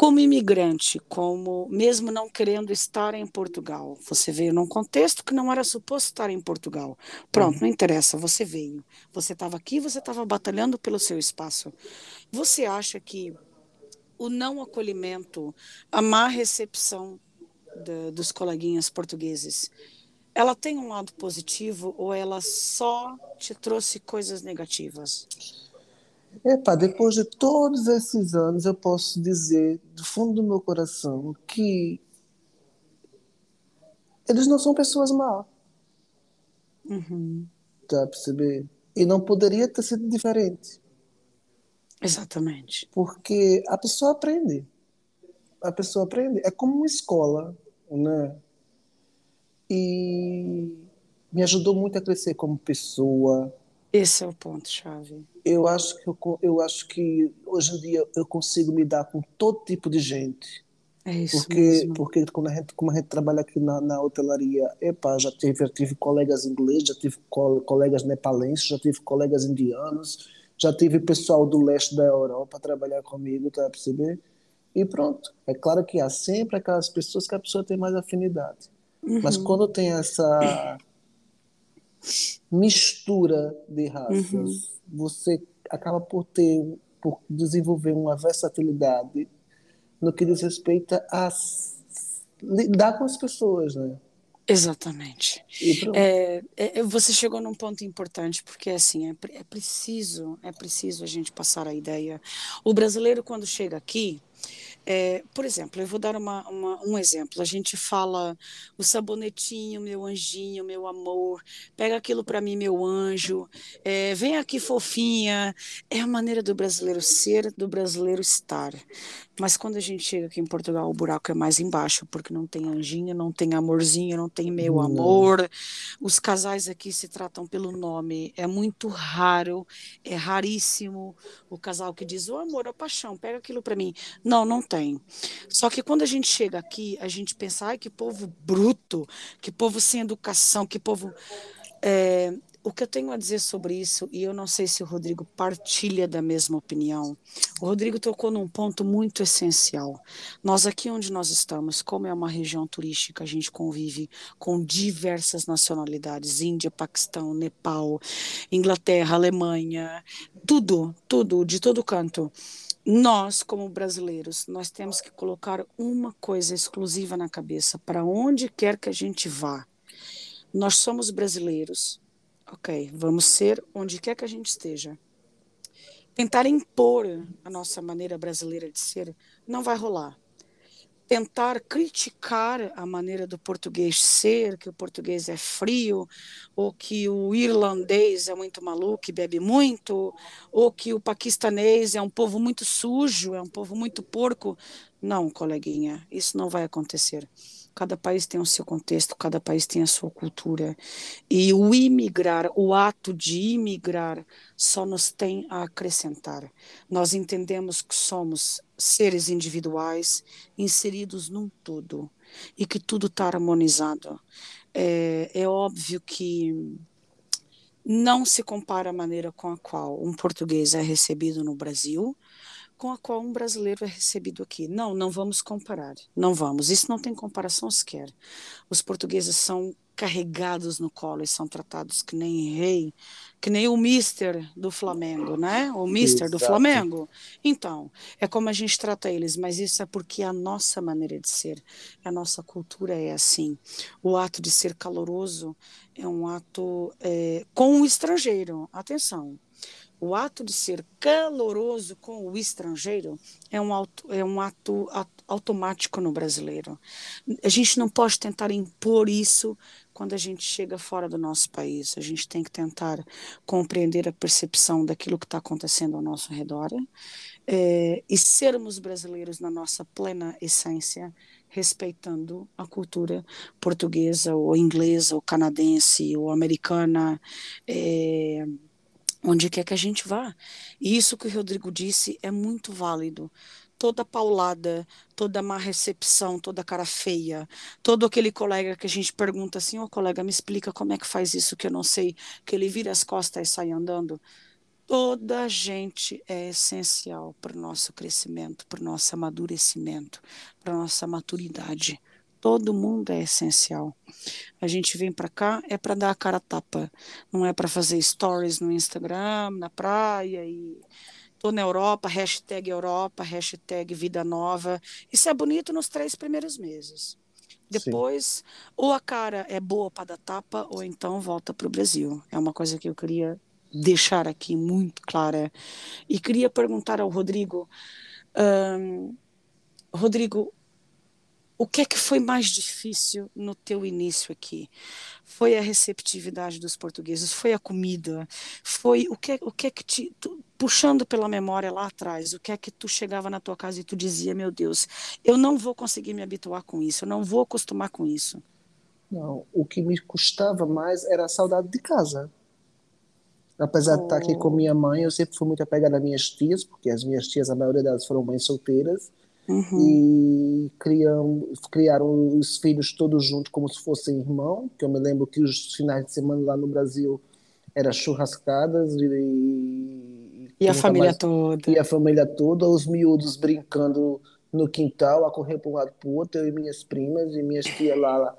como imigrante, como mesmo não querendo estar em Portugal, você veio num contexto que não era suposto estar em Portugal. Pronto, uhum. não interessa, você veio. Você estava aqui, você estava batalhando pelo seu espaço. Você acha que o não acolhimento, a má recepção de, dos coleguinhas portugueses, ela tem um lado positivo ou ela só te trouxe coisas negativas? Epa, depois de todos esses anos, eu posso dizer, do fundo do meu coração, que eles não são pessoas más. Uhum. Tá a perceber? E não poderia ter sido diferente. Exatamente. Porque a pessoa aprende. A pessoa aprende. É como uma escola, né? E me ajudou muito a crescer como pessoa, esse é o ponto-chave. Eu acho que eu, eu acho que hoje em dia eu consigo me dar com todo tipo de gente. É isso porque, mesmo. Porque como a gente, como a gente trabalha aqui na, na hotelaria, epa, já tive, tive colegas ingleses, já tive co colegas nepalenses, já tive colegas indianos, já tive pessoal do leste da Europa trabalhar comigo, tá a perceber? E pronto. É claro que há sempre aquelas pessoas que a pessoa tem mais afinidade. Uhum. Mas quando tem essa mistura de raças, uhum. Você acaba por ter, por desenvolver uma versatilidade no que diz respeito a lidar com as pessoas, né? Exatamente. É, é, você chegou num ponto importante, porque assim, é, é, preciso, é preciso a gente passar a ideia. O brasileiro, quando chega aqui, É, por exemplo, eu vou dar uma, uma, um exemplo. A gente fala o sabonetinho, meu anjinho, meu amor, pega aquilo para mim, meu anjo, é, vem aqui fofinha. É a maneira do brasileiro ser, do brasileiro estar. Mas quando a gente chega aqui em Portugal, o buraco é mais embaixo, porque não tem anjinho, não tem amorzinho, não tem meu não. amor. Os casais aqui se tratam pelo nome. É muito raro, é raríssimo o casal que diz: oh, amor, oh, paixão, pega aquilo para mim. Não, não tem. Só que quando a gente chega aqui, a gente pensa: ai, que povo bruto, que povo sem educação, que povo. É, o que eu tenho a dizer sobre isso, e eu não sei se o Rodrigo partilha da mesma opinião, o Rodrigo tocou num ponto muito essencial. Nós, aqui onde nós estamos, como é uma região turística, a gente convive com diversas nacionalidades: Índia, Paquistão, Nepal, Inglaterra, Alemanha, tudo, tudo, de todo canto. Nós, como brasileiros, nós temos que colocar uma coisa exclusiva na cabeça, para onde quer que a gente vá. Nós somos brasileiros, Ok, vamos ser onde quer que a gente esteja. Tentar impor a nossa maneira brasileira de ser não vai rolar. Tentar criticar a maneira do português ser, que o português é frio, ou que o irlandês é muito maluco e bebe muito, ou que o paquistanês é um povo muito sujo, é um povo muito porco. Não, coleguinha, isso não vai acontecer. Cada país tem o seu contexto, cada país tem a sua cultura. E o imigrar, o ato de imigrar, só nos tem a acrescentar. Nós entendemos que somos seres individuais inseridos num todo e que tudo está harmonizado. É, é óbvio que não se compara a maneira com a qual um português é recebido no Brasil com a qual um brasileiro é recebido aqui. Não, não vamos comparar. Não vamos. Isso não tem comparação sequer. Os portugueses são carregados no colo e são tratados que nem rei, que nem o mister do Flamengo, né? O mister Exato. do Flamengo. Então, é como a gente trata eles, mas isso é porque é a nossa maneira de ser, a nossa cultura é assim. O ato de ser caloroso é um ato é, com o estrangeiro. Atenção, o ato de ser caloroso com o estrangeiro é um, auto, é um ato automático no brasileiro. A gente não pode tentar impor isso quando a gente chega fora do nosso país. A gente tem que tentar compreender a percepção daquilo que está acontecendo ao nosso redor é, e sermos brasileiros na nossa plena essência, respeitando a cultura portuguesa, ou inglesa, ou canadense, ou americana. É, onde quer que a gente vá. E isso que o Rodrigo disse é muito válido. Toda paulada, toda má recepção, toda cara feia, todo aquele colega que a gente pergunta assim: Ô oh, colega, me explica como é que faz isso que eu não sei, que ele vira as costas e sai andando. Toda gente é essencial para o nosso crescimento, para o nosso amadurecimento, para a nossa maturidade. Todo mundo é essencial. A gente vem para cá é para dar a cara a tapa, não é para fazer stories no Instagram, na praia e tô na Europa, hashtag Europa, hashtag Vida Nova. Isso é bonito nos três primeiros meses. Depois, Sim. ou a cara é boa para dar tapa, ou então volta para o Brasil. É uma coisa que eu queria deixar aqui muito clara. E queria perguntar ao Rodrigo, um, Rodrigo, o que é que foi mais difícil no teu início aqui? Foi a receptividade dos portugueses? Foi a comida? Foi o que, o que é que te tu, puxando pela memória lá atrás? O que é que tu chegava na tua casa e tu dizia, meu Deus, eu não vou conseguir me habituar com isso, eu não vou acostumar com isso? Não, o que me custava mais era a saudade de casa. Apesar oh. de estar aqui com oh. minha mãe, eu sempre fui muito apegada às minhas tias, porque as minhas tias, a maioria delas foram mães solteiras Uhum. E criam, criaram os filhos todos juntos como se fossem irmãos, que eu me lembro que os finais de semana lá no Brasil eram churrascadas e, e, a família mais, toda. E a família toda, os miúdos brincando no quintal, a correr para um lado para o outro, eu e minhas primas e minhas tias lá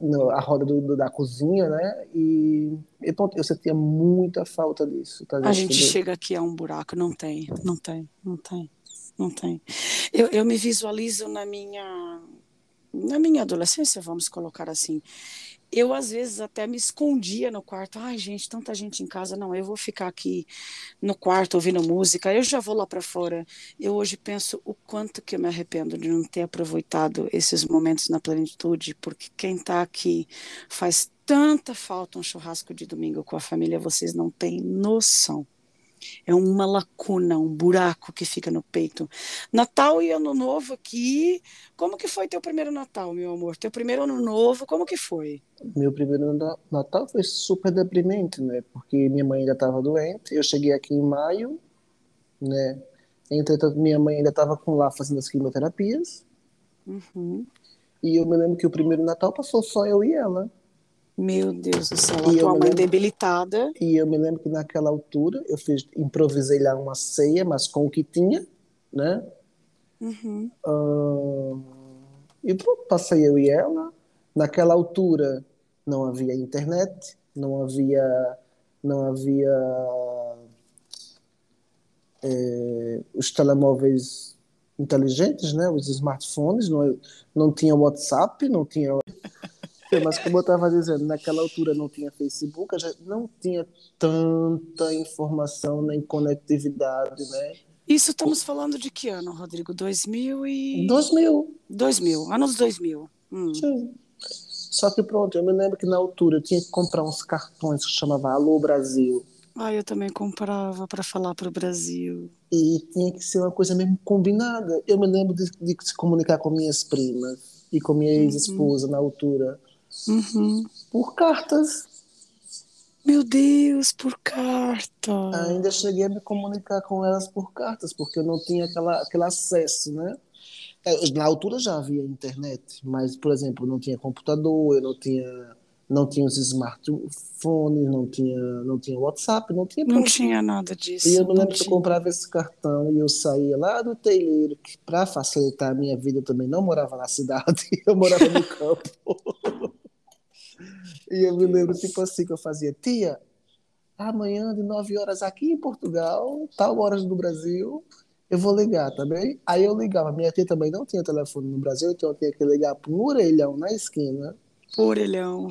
na roda do, do, da cozinha, né? E, e pronto, eu sentia muita falta disso. Tá a gente chega aqui a um buraco, não tem, não tem, não tem não tem. Eu, eu me visualizo na minha, na minha adolescência, vamos colocar assim. eu às vezes até me escondia no quarto. Ai, gente, tanta gente em casa, não, eu vou ficar aqui no quarto ouvindo música, eu já vou lá para fora. Eu hoje penso o quanto que eu me arrependo de não ter aproveitado esses momentos na plenitude, porque quem está aqui faz tanta falta um churrasco de domingo com a família, vocês não têm noção. É uma lacuna, um buraco que fica no peito. Natal e Ano Novo aqui. Como que foi teu primeiro Natal, meu amor? Teu primeiro Ano Novo, como que foi? Meu primeiro Natal foi super deprimente, né? Porque minha mãe ainda estava doente. Eu cheguei aqui em maio, né? Entretanto, minha mãe ainda estava com lá fazendo as quimioterapias. Uhum. E eu me lembro que o primeiro Natal passou só eu e ela. Meu Deus do céu, a tua mãe lembro, debilitada. E eu me lembro que naquela altura eu fiz, improvisei lá uma ceia, mas com o que tinha, né? Uhum. Uh, e pronto, passei eu e ela. Naquela altura não havia internet, não havia, não havia é, os telemóveis inteligentes, né? Os smartphones, não, não tinha WhatsApp, não tinha mas como eu estava dizendo, naquela altura não tinha Facebook, não tinha tanta informação nem conectividade, né? Isso estamos falando de que ano, Rodrigo? 2000 e... 2000. 2000, anos 2000. Hum. Sim. Só que pronto, eu me lembro que na altura eu tinha que comprar uns cartões que chamava Alô Brasil. Ah, eu também comprava para falar para o Brasil. E tinha que ser uma coisa mesmo combinada. Eu me lembro de, de se comunicar com minhas primas e com minha uhum. ex-esposa uhum. na altura Uhum. Por cartas. Meu Deus, por carta. Ainda cheguei a me comunicar com elas por cartas, porque eu não tinha aquela, aquele acesso, né? É, na altura já havia internet, mas, por exemplo, não tinha computador, eu não tinha, não tinha os smartphones, não tinha, não tinha WhatsApp, não tinha. Não tinha nada disso. E eu me lembro que eu comprava esse cartão e eu saía lá do telheiro, que para facilitar a minha vida eu também não morava na cidade, eu morava no campo. E eu me lembro, tipo assim, que eu fazia, tia, amanhã de 9 horas aqui em Portugal, tal horas no Brasil, eu vou ligar, tá bem? Aí eu ligava, minha tia também não tinha telefone no Brasil, então eu tinha que ligar um orelhão na esquina. Orelhão.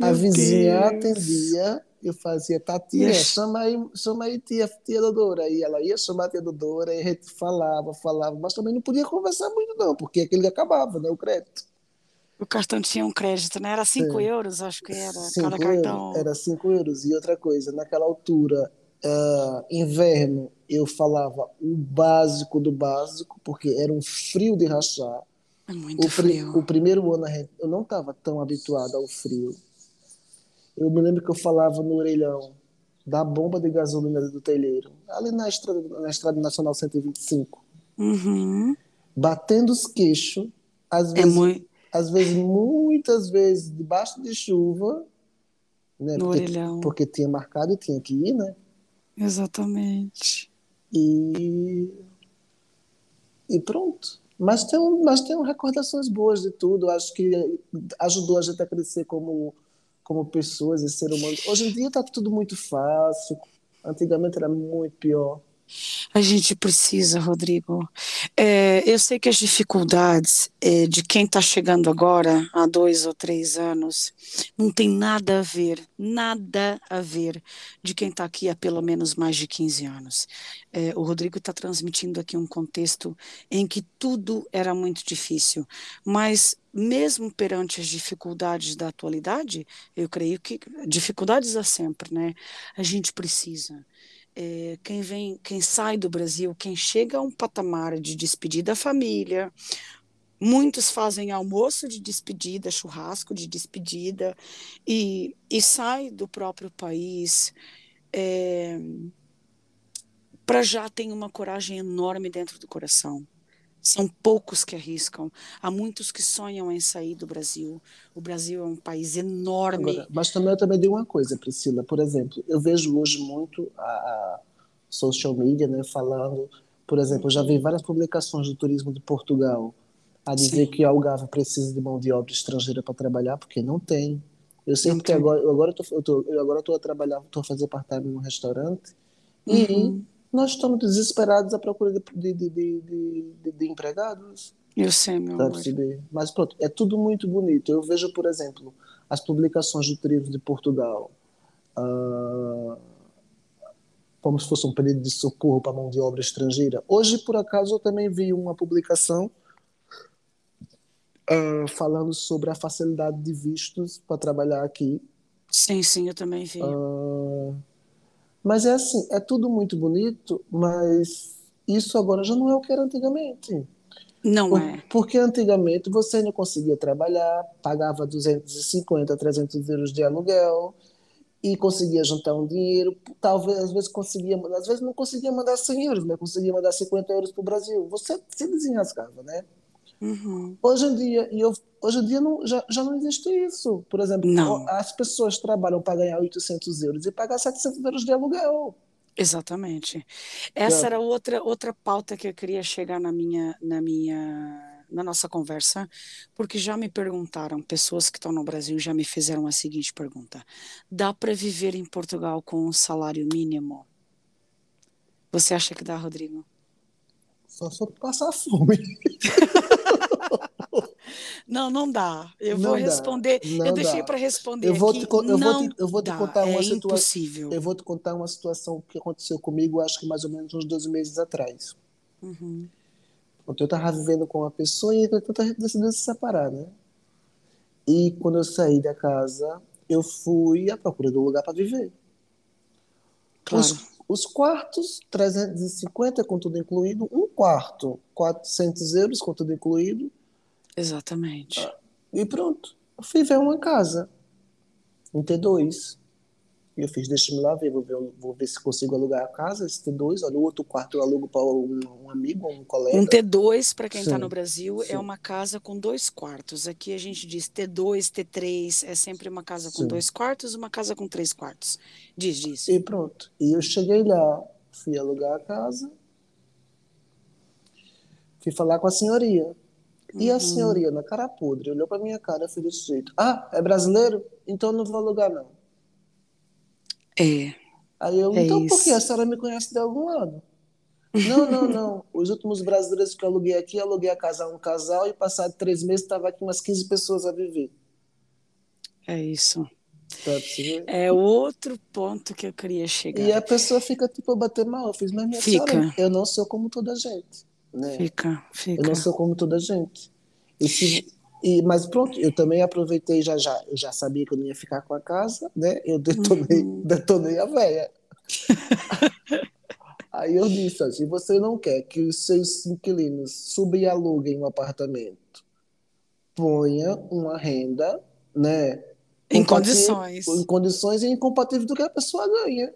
A Meu vizinha Deus. atendia, eu fazia, tá tia, yes. chama aí, chama aí tia, tia Dodora. Aí ela ia chamar a tia Dodora, e a gente falava, falava, mas também não podia conversar muito não, porque aquele acabava, né, o crédito. O cartão tinha um crédito, né? Era 5 euros, acho que era, cinco cada cartão. Euros, era 5 euros. E outra coisa, naquela altura, uh, inverno, eu falava o básico do básico, porque era um frio de rachar. É muito o, frio. O primeiro ano eu não estava tão habituado ao frio. Eu me lembro que eu falava no orelhão da bomba de gasolina do telheiro, ali na estrada, na estrada nacional 125. Uhum. Batendo os queixos, às é vezes. É muito às vezes, muitas vezes, debaixo de chuva, né? No porque, orelhão. porque tinha marcado e tinha que ir, né? Exatamente. E, e pronto. Mas tem, mas tem recordações boas de tudo. Acho que ajudou a gente a crescer como, como pessoas e ser humanos. Hoje em dia está tudo muito fácil. Antigamente era muito pior. A gente precisa, Rodrigo. É, eu sei que as dificuldades é, de quem está chegando agora, há dois ou três anos, não tem nada a ver, nada a ver de quem está aqui há pelo menos mais de 15 anos. É, o Rodrigo está transmitindo aqui um contexto em que tudo era muito difícil, mas mesmo perante as dificuldades da atualidade, eu creio que dificuldades há sempre, né? A gente precisa é, quem vem, quem sai do Brasil, quem chega a um patamar de despedir da família, muitos fazem almoço de despedida, churrasco de despedida e, e sai do próprio país. É, para já tem uma coragem enorme dentro do coração. São poucos que arriscam. Há muitos que sonham em sair do Brasil. O Brasil é um país enorme. Agora, mas também eu também digo uma coisa, Priscila. Por exemplo, eu vejo hoje muito a, a social media, né, falando. Por exemplo, eu já vi várias publicações do turismo de Portugal a dizer Sim. que Algarve precisa de mão de obra estrangeira para trabalhar, porque não tem. Eu sei porque agora, agora eu tô, eu agora estou a trabalhar, estou a fazer part-time num restaurante uhum. e nós estamos desesperados à procura de, de, de, de, empregados. Eu sei, meu amor. Mas pronto, é tudo muito bonito. Eu vejo, por exemplo, as publicações do Triunfo de Portugal, uh, como se fosse um pedido de socorro para a mão de obra estrangeira. Hoje, por acaso, eu também vi uma publicação uh, falando sobre a facilidade de vistos para trabalhar aqui. Sim, sim, eu também vi. Uh, mas é assim, é tudo muito bonito, mas isso agora já não é o que era antigamente. Não Por, é. Porque antigamente você ainda conseguia trabalhar, pagava 250, 300 euros de aluguel e conseguia juntar um dinheiro. Talvez, às vezes, conseguia, às vezes não conseguia mandar 100 euros, mas conseguia mandar 50 euros para o Brasil. Você se desenrascava, né? Uhum. Hoje em dia, e eu, hoje em dia não, já, já não existe isso. Por exemplo, não. as pessoas trabalham para ganhar 800 euros e pagar 700 euros de aluguel. Exatamente. Essa era outra outra pauta que eu queria chegar na minha na minha na nossa conversa, porque já me perguntaram, pessoas que estão no Brasil já me fizeram a seguinte pergunta: dá para viver em Portugal com um salário mínimo? Você acha que dá, Rodrigo? Só se passar fome. Não, não dá. Eu não vou dá. responder. Não eu deixei para responder. Eu vou. Te, eu, vou te, eu vou te contar uma é situação. Impossível. Eu vou te contar uma situação que aconteceu comigo, acho que mais ou menos uns dois meses atrás. Uhum. Eu estava vivendo com uma pessoa e a gente decidiu se separar, né? E quando eu saí da casa, eu fui à procura de um lugar para viver. Claro. Os, os, quartos, 350 com tudo incluído. Um quarto, 400 euros com tudo incluído. Exatamente. E pronto. Eu fui ver uma casa em T2. E eu fiz, deixa-me lá ver vou, ver, vou ver se consigo alugar a casa, esse T2. Olha, o outro quarto eu alugo para um, um, amigo, um colega. Um T2, para quem está no Brasil, é sim. é uma casa com dois quartos. Aqui a gente diz T2, T3, é sempre uma casa com sim. dois quartos, uma casa com três quartos. Diz disso. E pronto. E eu cheguei lá, fui alugar a casa, fui falar com a senhoria. E a uhum. senhoria, na cara podre, olhou para minha cara e fez desse jeito: Ah, é brasileiro? Então não vou alugar, não. É. Aí eu, é então por que? A senhora me conhece de algum lado? Não, não, não. Os últimos brasileiros que eu aluguei aqui, eu aluguei a casa a um casal e passado três meses estava aqui umas 15 pessoas a viver. É isso. Tá, é outro ponto que eu queria chegar. E a pessoa fica tipo a bater mal. Eu fiz, mas minha fica. senhora, eu não sou como toda gente. Né? Fica, fica. Eu não sou como toda gente. E se, e, mas pronto, eu também aproveitei, já, já, eu já sabia que eu não ia ficar com a casa, né? Eu detonei, uhum. detonei a véia. Aí eu disse, se você não quer que os seus inquilinos subam e aluguem um apartamento, ponha uma renda, né? Em condições. Em condições e incompatível do que a pessoa ganha,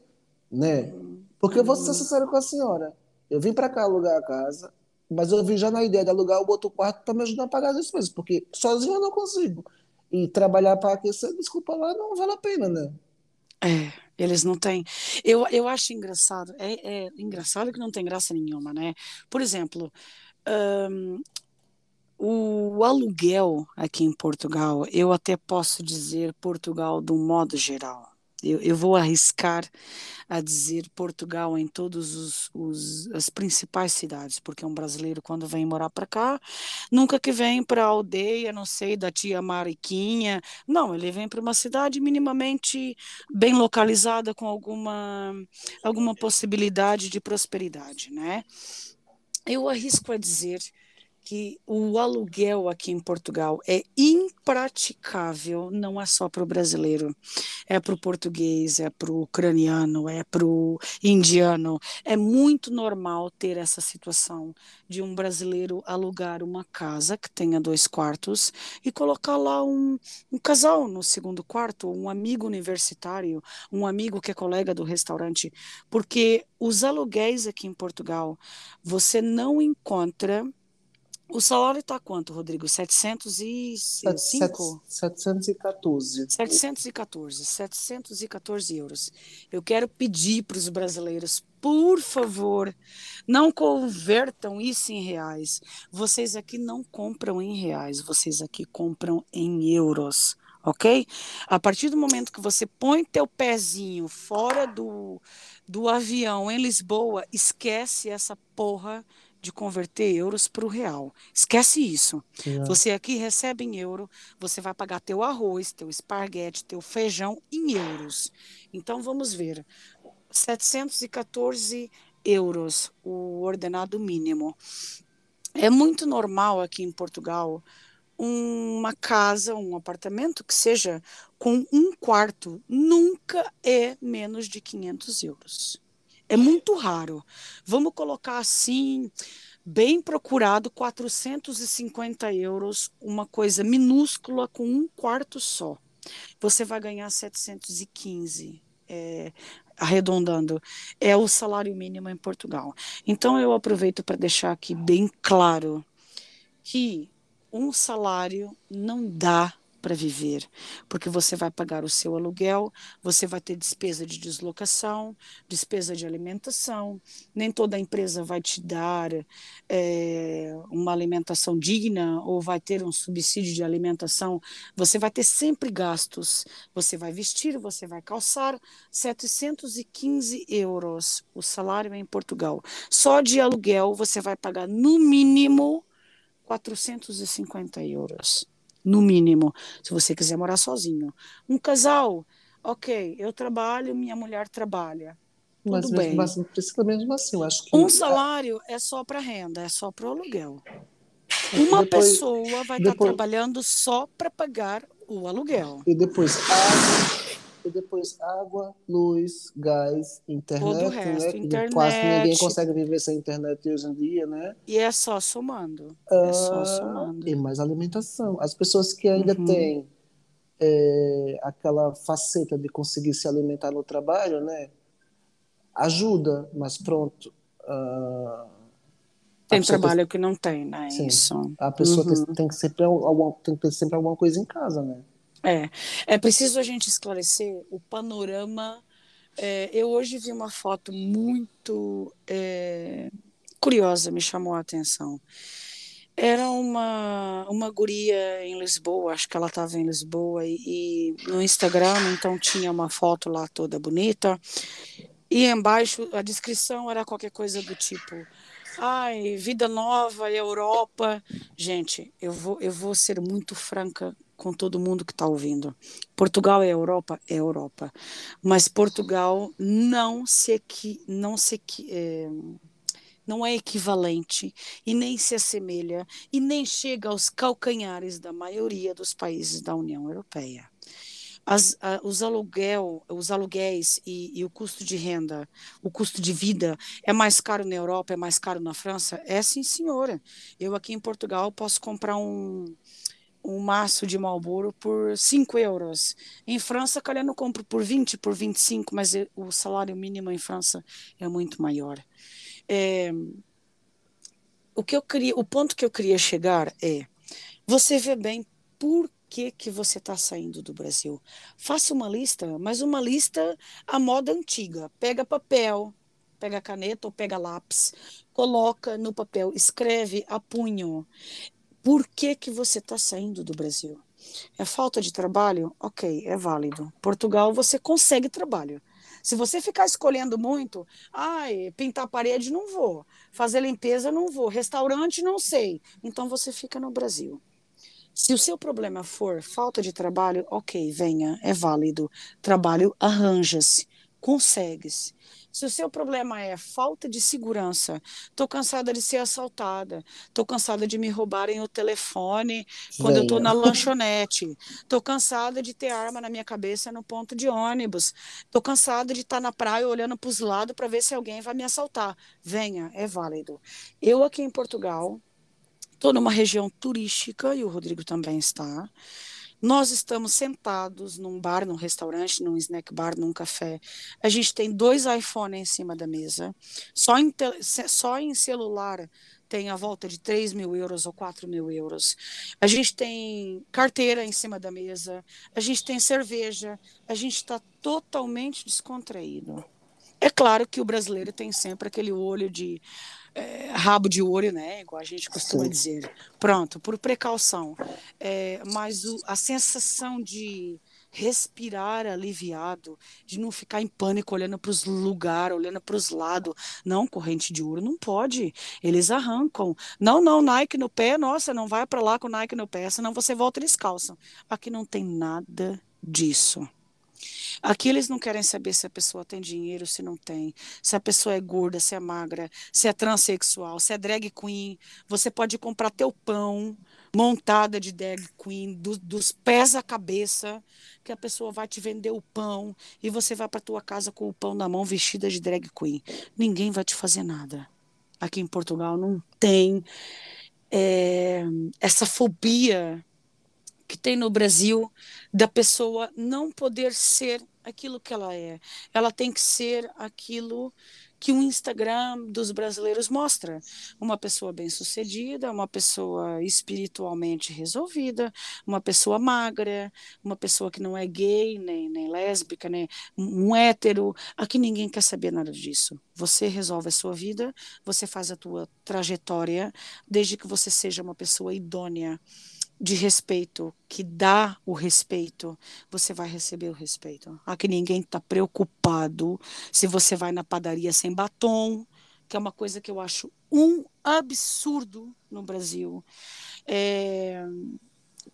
né? Uhum. Porque eu vou ser sincero com a senhora. Eu vim para cá alugar a casa, mas eu vi já na ideia de alugar o outro quarto para me ajudar a pagar as despesas, porque sozinho eu não consigo. E trabalhar para aquecer, desculpa lá, não vale a pena, né? É, eles não têm. Eu, eu acho engraçado, é, é engraçado que não tem graça nenhuma, né? Por exemplo, um, o aluguel aqui em Portugal, eu até posso dizer Portugal de um modo geral. Eu, eu vou arriscar a dizer Portugal em todas as principais cidades, porque um brasileiro, quando vem morar para cá, nunca que vem para a aldeia, não sei, da tia Mariquinha. Não, ele vem para uma cidade minimamente bem localizada, com alguma, alguma possibilidade de prosperidade, né? Eu arrisco a dizer que o aluguel aqui em Portugal é impraticável, não é só para o brasileiro, é para o português, é para o ucraniano, é para o indiano. É muito normal ter essa situação de um brasileiro alugar uma casa que tenha dois quartos e colocar lá um, um casal no segundo quarto, um amigo universitário, um amigo que é colega do restaurante, porque os aluguéis aqui em Portugal você não encontra o salário está quanto, Rodrigo? 705? 714. 714. 714 euros. Eu quero pedir para os brasileiros, por favor, não convertam isso em reais. Vocês aqui não compram em reais, vocês aqui compram em euros. Ok? A partir do momento que você põe teu pezinho fora do, do avião em Lisboa, esquece essa porra de converter euros para o real. Esquece isso. É. Você aqui recebe em euro, você vai pagar teu arroz, teu esparguete, teu feijão em euros. Então vamos ver. 714 euros, o ordenado mínimo. É muito normal aqui em Portugal uma casa, um apartamento que seja com um quarto, nunca é menos de 500 euros. É muito raro. Vamos colocar assim, bem procurado, 450 euros, uma coisa minúscula com um quarto só. Você vai ganhar 715. É, arredondando, é o salário mínimo em Portugal. Então eu aproveito para deixar aqui bem claro que um salário não dá para viver, porque você vai pagar o seu aluguel, você vai ter despesa de deslocação, despesa de alimentação, nem toda empresa vai te dar é, uma alimentação digna ou vai ter um subsídio de alimentação, você vai ter sempre gastos, você vai vestir, você vai calçar, 715 euros. O salário em Portugal. Só de aluguel você vai pagar no mínimo 450 euros no mínimo, se você quiser morar sozinho. Um casal, ok, eu trabalho, minha mulher trabalha. Tudo Mas bem. mesmo assim, precisa mesmo assim, eu acho que. Um salário é só para renda, é só para o aluguel. Uma Depois- pessoa vai estar depois- trabalhando só para pagar o aluguel. E depois e depois água, luz, gás, internet, Todo o resto, né? que internet. Quase ninguém consegue viver sem internet hoje em dia, né? E é só somando. É só Ah, somando. E mais alimentação. As pessoas que ainda Uhum. têm é, aquela faceta de conseguir se alimentar no trabalho, né? Ajuda, mas pronto. ah, Tem trabalho que não tem, né? Sim. Isso. A pessoa Uhum. tem, tem que sempre alguma, tem que ter sempre alguma coisa em casa, né? É, é preciso a gente esclarecer o panorama. É, eu hoje vi uma foto muito é, curiosa, me chamou a atenção. Era uma, uma guria em Lisboa, acho que ela estava em Lisboa, e, e no Instagram, então tinha uma foto lá toda bonita, e embaixo a descrição era qualquer coisa do tipo. Ai, vida nova, Europa. Gente, eu vou, eu vou ser muito franca com todo mundo que está ouvindo. Portugal é Europa? É Europa. Mas Portugal não se não se é, não é equivalente e nem se assemelha e nem chega aos calcanhares da maioria dos países da União Europeia. As, a, os, aluguel, os aluguéis e, e, o custo de renda, o custo de vida é mais caro na Europa, é mais caro na França? É sim, senhora. Eu aqui em Portugal posso comprar um, um maço de Marlboro por 5 euros. Em França, calhar não compro por 20, por 25, mas o salário mínimo em França é muito maior. É, o, que eu queria, o ponto que eu queria chegar é, você vê bem por que, que você está saindo do Brasil. Faça uma lista, mas uma lista à moda antiga. Pega papel, pega caneta ou pega lápis, coloca no papel, escreve a punho. Por que, que você está saindo do Brasil? É falta de trabalho? Ok, é válido. Portugal, você consegue trabalho. Se você ficar escolhendo muito, ai, pintar a parede não vou, fazer limpeza não vou, restaurante não sei. Então você fica no Brasil. Se o seu problema for falta de trabalho, ok, venha, é válido. Trabalho arranja-se, consegue-se. Se o seu problema é falta de segurança, estou cansada de ser assaltada, estou cansada de me roubarem o telefone quando venha. eu estou na lanchonete, estou cansada de ter arma na minha cabeça no ponto de ônibus, estou cansada de estar na praia olhando para os lados para ver se alguém vai me assaltar. Venha, é válido. Eu aqui em Portugal, Estou numa região turística e o Rodrigo também está. Nós estamos sentados num bar, num restaurante, num snack bar, num café. A gente tem dois iPhones em cima da mesa. Só em, só em celular tem a volta de 3 mil euros ou 4 mil euros. A gente tem carteira em cima da mesa. A gente tem cerveja. A gente está totalmente descontraído. É claro que o brasileiro tem sempre aquele olho de é, rabo de olho, né? Igual a gente costuma Sim. dizer. Pronto, por precaução. É, mas o, a sensação de respirar aliviado, de não ficar em pânico olhando para os lugares, olhando para os lados. Não, corrente de ouro não pode. Eles arrancam. Não, não, Nike no pé, nossa, não vai para lá com Nike no pé, senão você volta e eles calçam. Aqui não tem nada disso. Aqui eles não querem saber se a pessoa tem dinheiro, se não tem, se a pessoa é gorda, se é magra, se é transexual, se é drag queen. Você pode comprar teu pão montada de drag queen, do, dos pés à cabeça, que a pessoa vai te vender o pão e você vai para tua casa com o pão na mão vestida de drag queen. Ninguém vai te fazer nada. Aqui em Portugal não tem é, essa fobia que tem no Brasil da pessoa não poder ser aquilo que ela é. Ela tem que ser aquilo que o Instagram dos brasileiros mostra. Uma pessoa bem-sucedida, uma pessoa espiritualmente resolvida, uma pessoa magra, uma pessoa que não é gay, nem, nem lésbica, nem um hétero. Aqui ninguém quer saber nada disso. Você resolve a sua vida, você faz a tua trajetória, desde que você seja uma pessoa idônea de respeito, que dá o respeito, você vai receber o respeito. Aqui ninguém está preocupado se você vai na padaria sem batom, que é uma coisa que eu acho um absurdo no Brasil. É,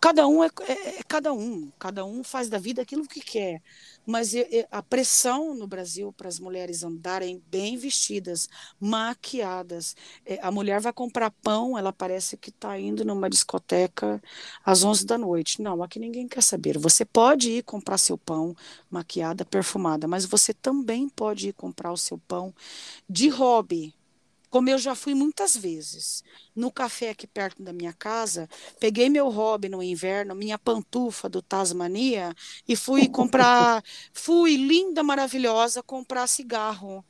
cada um é, é, é, cada um, cada um faz da vida aquilo que quer. Mas a pressão no Brasil para as mulheres andarem bem vestidas, maquiadas. É, a mulher vai comprar pão, ela parece que está indo numa discoteca às 11 da noite. Não, aqui ninguém quer saber. Você pode ir comprar seu pão maquiada, perfumada, mas você também pode ir comprar o seu pão de hobby, como eu já fui muitas vezes no café aqui perto da minha casa, peguei meu hobby no inverno, minha pantufa do Tasmania e fui comprar, fui linda, maravilhosa, comprar cigarro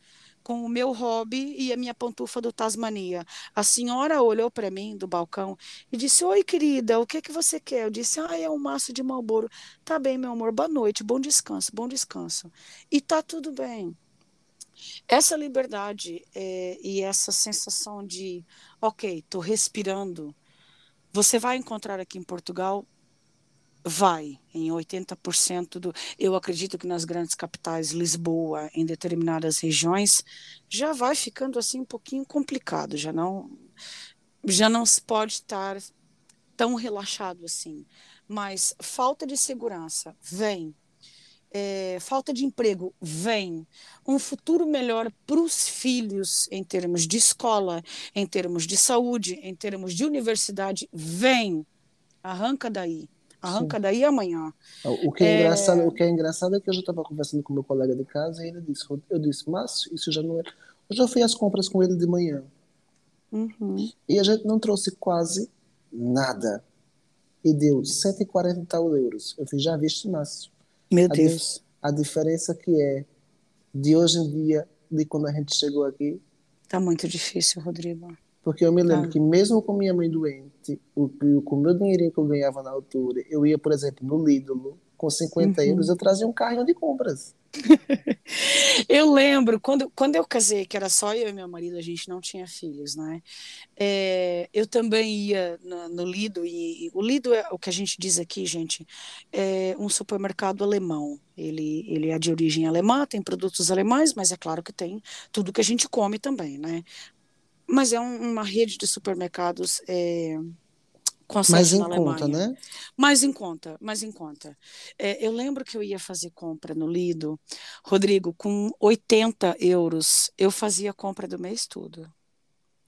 com o meu hobby e a minha pantufa do Tasmania. A senhora olhou para mim do balcão e disse: Oi, querida, o que é que você quer? Eu disse: Ah, é um maço de Malboro. Tá bem, meu amor, boa noite, bom descanso, bom descanso. E tá tudo bem. Essa liberdade é, e essa sensação de, ok, estou respirando, você vai encontrar aqui em Portugal? Vai, em 80% do. Eu acredito que nas grandes capitais, Lisboa, em determinadas regiões, já vai ficando assim um pouquinho complicado, já não, já não se pode estar tão relaxado assim. Mas falta de segurança vem é, falta de emprego vem, um futuro melhor para os filhos em termos de escola, em termos de saúde, em termos de universidade, vem, arranca daí. Arranca Sim. daí amanhã. O que é, é, engraçado, o que é engraçado é que eu já estava conversando com meu colega de casa e ele disse, eu disse, mas isso já não é. Eu já fui às compras com ele de manhã. Uhum. E a gente não trouxe quase nada. E deu 140 e tal euros. Eu fiz, já viste, Márcio? Meu a Deus. A diferença que é de hoje em dia, de quando a gente chegou aqui. Tá muito difícil, Rodrigo. Porque eu me lembro tá. que mesmo com minha mãe doente, o, com o meu dinheirinho que eu ganhava na altura, eu ia, por exemplo, no Lidl, com 50 uhum. euros, eu trazia um carrinho de compras. eu lembro, quando, quando eu casei, que era só eu e meu marido, a gente não tinha filhos, né? É, eu também ia no, no Lido, e, e, o Lido é o que a gente diz aqui, gente, é um supermercado alemão. Ele, ele é de origem alemã, tem produtos alemães, mas é claro que tem tudo que a gente come também, né? Mas é um, uma rede de supermercados é, mais em conta, né? Mais em conta, mais em conta. É, eu lembro que eu ia fazer compra no Lido, Rodrigo, com 80 euros, eu fazia compra do mês todo.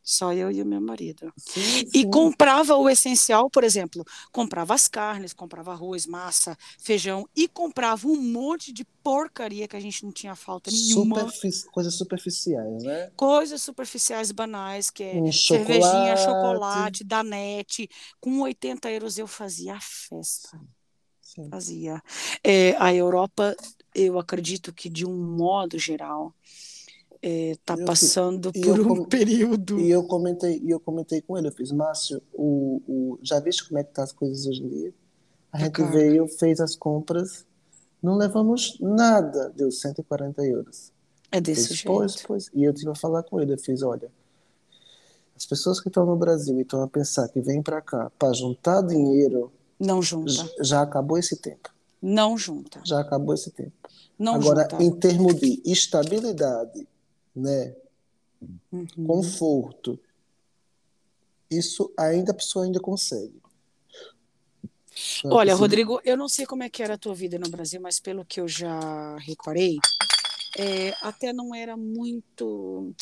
Só eu e o meu marido. Sim, sim. E comprava o essencial, por exemplo, comprava as carnes, comprava arroz, massa, feijão e comprava um monte de porcaria que a gente não tinha falta nenhuma. Superfici coisas superficiais, né? Coisas superficiais banais, que é um cervejinha, chocolate, danete. Com 80 euros eu fazia a festa. Sim. Fazia. É, a Europa, eu acredito que de um modo geral, está é, passando por um com, período. E eu comentei, eu comentei com ele, eu fiz, Márcio, o, o, já viste como é que tá as coisas hoje em dia? A tá gente cara. veio, fez as compras, não levamos nada, deu 140 euros. É desse fiz, jeito. Pois, pois. E eu tive a falar com ele, eu fiz, olha, as pessoas que estão no Brasil e estão a pensar que vêm para cá para juntar dinheiro, não junta. Já acabou esse tempo. Não junta. Já acabou esse tempo. Não Agora, junta. em termos de estabilidade, né? Uhum. conforto, isso ainda a pessoa ainda consegue. Olha, Assim, Rodrigo, eu não sei como é que era a tua vida no Brasil, mas pelo que eu já reparei, é, até não era muito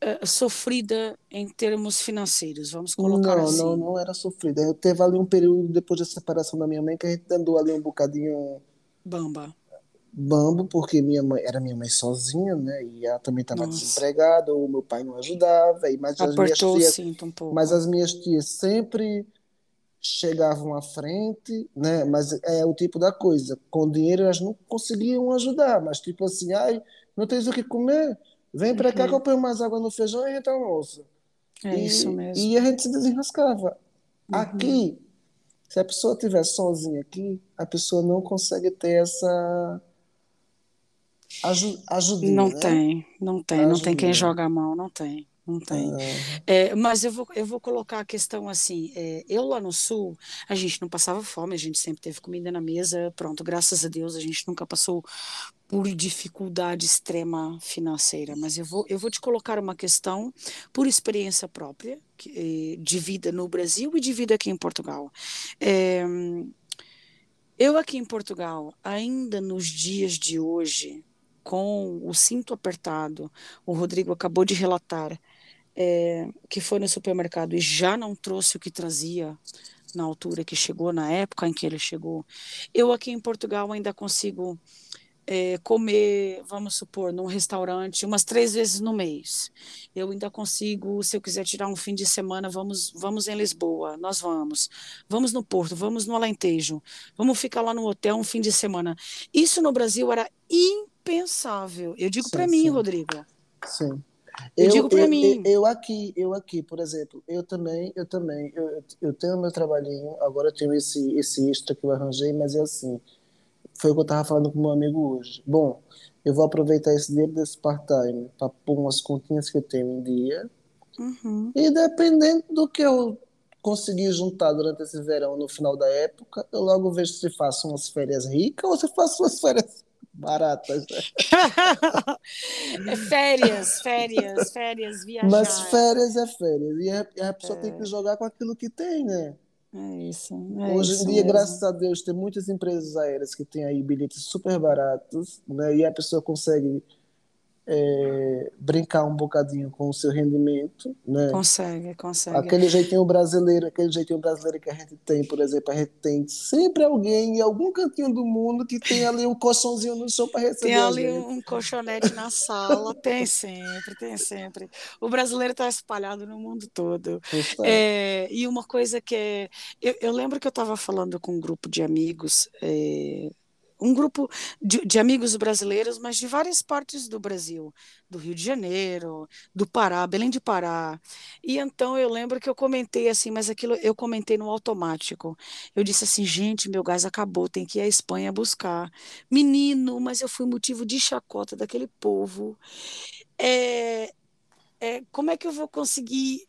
é, sofrida em termos financeiros, vamos colocar Não, assim. não, não era sofrida. Eu teve ali um período depois da separação da minha mãe que a gente andou ali um bocadinho Bamba. Bambo, porque minha mãe era minha mãe sozinha, né? E ela também estava desempregada, o meu pai não ajudava, e mas as minhas tias, um pouco. mas as minhas tias sempre chegavam à frente, né? Mas é o tipo da coisa, com dinheiro elas não conseguiam ajudar, mas tipo assim, ai, não tens o que comer? Vem para cá que eu ponho mais água no feijão e a gente almoça. Uhum. É E, isso mesmo. e a gente se desenrascava. Uhum. Aqui, se a pessoa estiver sozinha aqui, a pessoa não consegue ter essa aju ajudinha, Não né? tem, não tem, não tem quem joga a mão, não tem, não tem. Ah, É, mas eu vou, eu vou colocar a questão assim: é, eu lá no Sul, a gente não passava fome, a gente sempre teve comida na mesa, pronto, graças a Deus, a gente nunca passou por dificuldade extrema financeira. Mas eu vou, eu vou te colocar uma questão por experiência própria, que, eh, de vida no Brasil e de vida aqui em Portugal. É, eu aqui em Portugal, ainda nos dias de hoje, com o cinto apertado, o Rodrigo acabou de relatar é, que foi no supermercado e já não trouxe o que trazia na altura que chegou, na época em que ele chegou. Eu aqui em Portugal ainda consigo é, comer, vamos supor, num restaurante umas três vezes no mês. Eu ainda consigo, se eu quiser tirar um fim de semana, vamos, vamos em Lisboa, nós vamos. Vamos no Porto, vamos no Alentejo, vamos ficar lá no hotel um fim de semana. Isso no Brasil era impensável. Eu digo para mim, sim. Rodrigo. sim. Eu digo pra eu, mim. Eu, eu aqui, eu aqui, por exemplo, eu também, eu também, eu, eu tenho meu trabalhinho, agora eu tenho esse, esse extra que eu arranjei, mas é assim, foi o que eu estava falando com meu amigo hoje. Bom, eu vou aproveitar esse dinheiro desse part-time para pôr umas continhas que eu tenho em dia, Uhum. e dependendo do que eu conseguir juntar durante esse verão, no final da época, eu logo vejo se faço umas férias ricas ou se faço umas férias baratas. né? É férias, férias, férias, viajar. Mas férias é férias, e a, a pessoa tem que jogar com aquilo que tem, né? É isso. é Hoje isso em dia, mesmo. graças a Deus, tem muitas empresas aéreas que têm aí bilhetes super baratos, né? E a pessoa consegue é, brincar um bocadinho com o seu rendimento, né? Consegue, consegue. Aquele jeitinho brasileiro, aquele jeitinho brasileiro que a gente tem, por exemplo, a gente tem sempre alguém em algum cantinho do mundo que tem ali um colchãozinho no chão para receber Tem ali um colchonete na sala, tem sempre, tem sempre. O brasileiro está espalhado no mundo todo. Tá. É, e uma coisa que é. Eu, eu lembro que eu estava falando com um grupo de amigos, é, um grupo de, de amigos brasileiros, mas de várias partes do Brasil, do Rio de Janeiro, do Pará, Belém de Pará. E então eu lembro que eu comentei assim, mas aquilo eu comentei no automático. Eu disse assim, gente, meu gás acabou, tem que ir à Espanha buscar. Menino, mas eu fui motivo de chacota daquele povo. É, é, como é que eu vou conseguir?